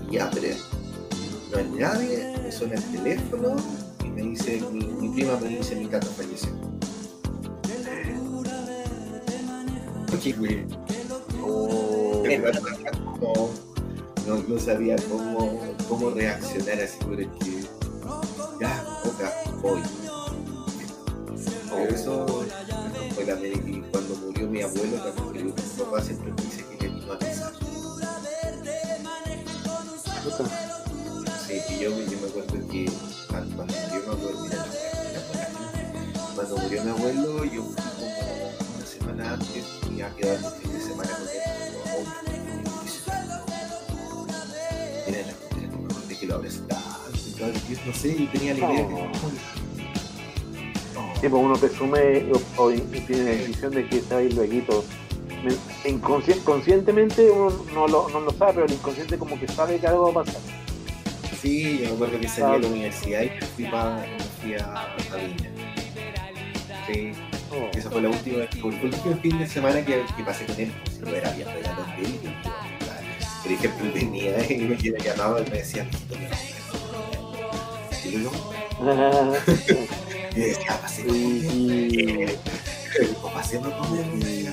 y abre no hay nadie, me suena el teléfono me dice, mi, mi prima me dice, mi gato falleció. Qué güey. Oh. Como- No, no sabía cómo, cómo reaccionar así por el que ya, otra, voy. Pero eso, fue la y cuando murió mi abuelo también murió mi papá siempre me dice que le vino a. Sí, y yo, me- yo me acuerdo que cuando, cuando murió mi abuelo, mira, la cuando murió mi abuelo, yo fui como una semana antes y a quedar un fin de semana con él. Mira, la mira, que me acordé que lo abrazaba, no sé, yo tenía la idea que Oh. Sí, pues uno presume o, o tiene la visión de que está ahí luego. Inconscien- conscientemente uno no lo, no lo sabe, pero el inconsciente como que sabe que algo va a pasar. Sí, yo me acuerdo que salí a la universidad y fui, pa- fui a, a Viña. Sí, Oh. esa fue la última el último fin de semana que, que pasé con él. No era bien regalos de él, por ejemplo, él venía y me llamado y me decía, "Mijito, me vas a Y yo, y decía, pasé con él. Y- O pasemos con él.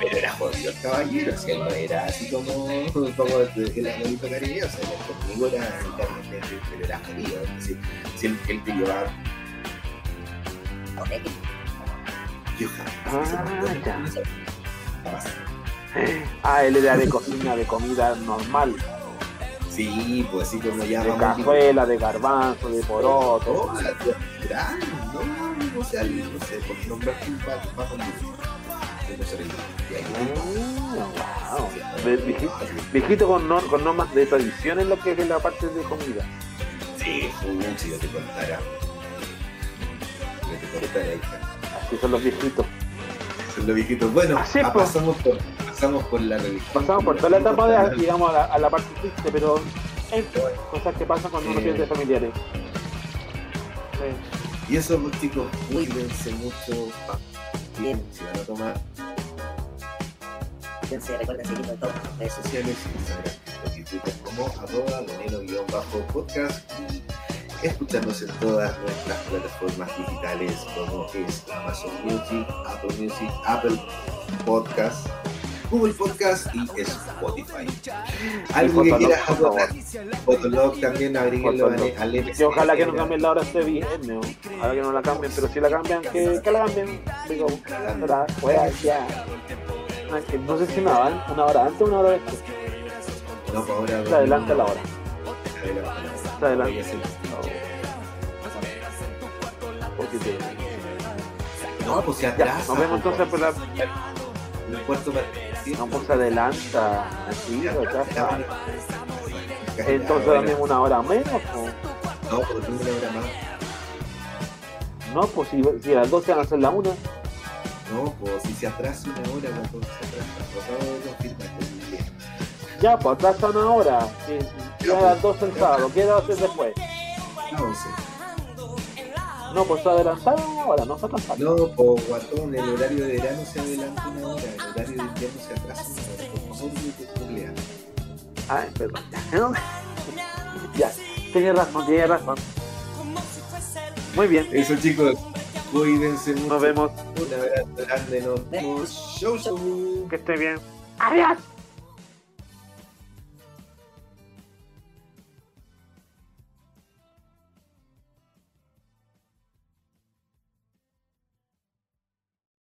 Pero era jodido el caballero, o sea, no era así como, como el abuelito cariñoso, sea, conmigo era, pero era jodido, es decir, si él, te llevaba con él, yo jamás Ah. Ah, él era de cocina, de comida normal, Sí, pues así como ya de cazuela, de garbanzo, de poroto. Oh, tía Gran, no, o sea, no sé, por nombrar un par más con no Ah, wow. Viejito con, no- con normas de tradición en lo que es la parte de comida. Sí, si yo te contara. corta la hija. Así son los viejitos. Son los viejitos. Bueno, Así, ah, pasamos, por, pasamos por la religión. Pasamos por toda la etapa de, digamos, a la, a la parte triste, pero en fin, cosas que pasan cuando uno pierde familiares. Sí. Y eso, pues, chicos, cuídense mucho. Bien, Si van a tomar recuerden seguirnos en todas las redes sociales. Instagram Twitter como arroba veneno-podcast y escucharnos en todas nuestras plataformas digitales como es Amazon Music, Apple Music, Apple Podcast, Google Podcast y Spotify. Algo que quieras por acotar, Fotolog también agreguenlo Fotolog. al Que ojalá que no cambien la hora este viernes, ojalá que no la cambien, pero si la cambian, que, que la cambien. Digo, la wea ya. No, que no sé si una, hora- una hora antes o una hora después. No, pues ahora Se adelanta la hora. Se adelanta Porque te- No, pues se atrasa. nos vemos entonces por la. El cuarto partido. No, pues se adelanta. Así, Entonces también una hora menos. po. No, porque tengo una hora más. No, pues si, si a las 12 van a ser la una. No, pues si se atrasa una hora, no, pues se atrasa. Pues. Ya, pues atrasa una hora. Si, a las 12 el sábado, ¿qué va a hacer después? La once. No, pues se adelantaron una hora, no se atrasaron. No, pues guatón, el horario de verano se adelanta una hora, el horario de invierno se atrasa una hora. Por favor, no te googleas. Ay, perdón. ya, tienes razón, tienes razón. Muy bien, Eso chicos, cuídense mucho. nos vemos. Un abrazo grande, nos vemos. Show, show. Que esté bien. Adiós.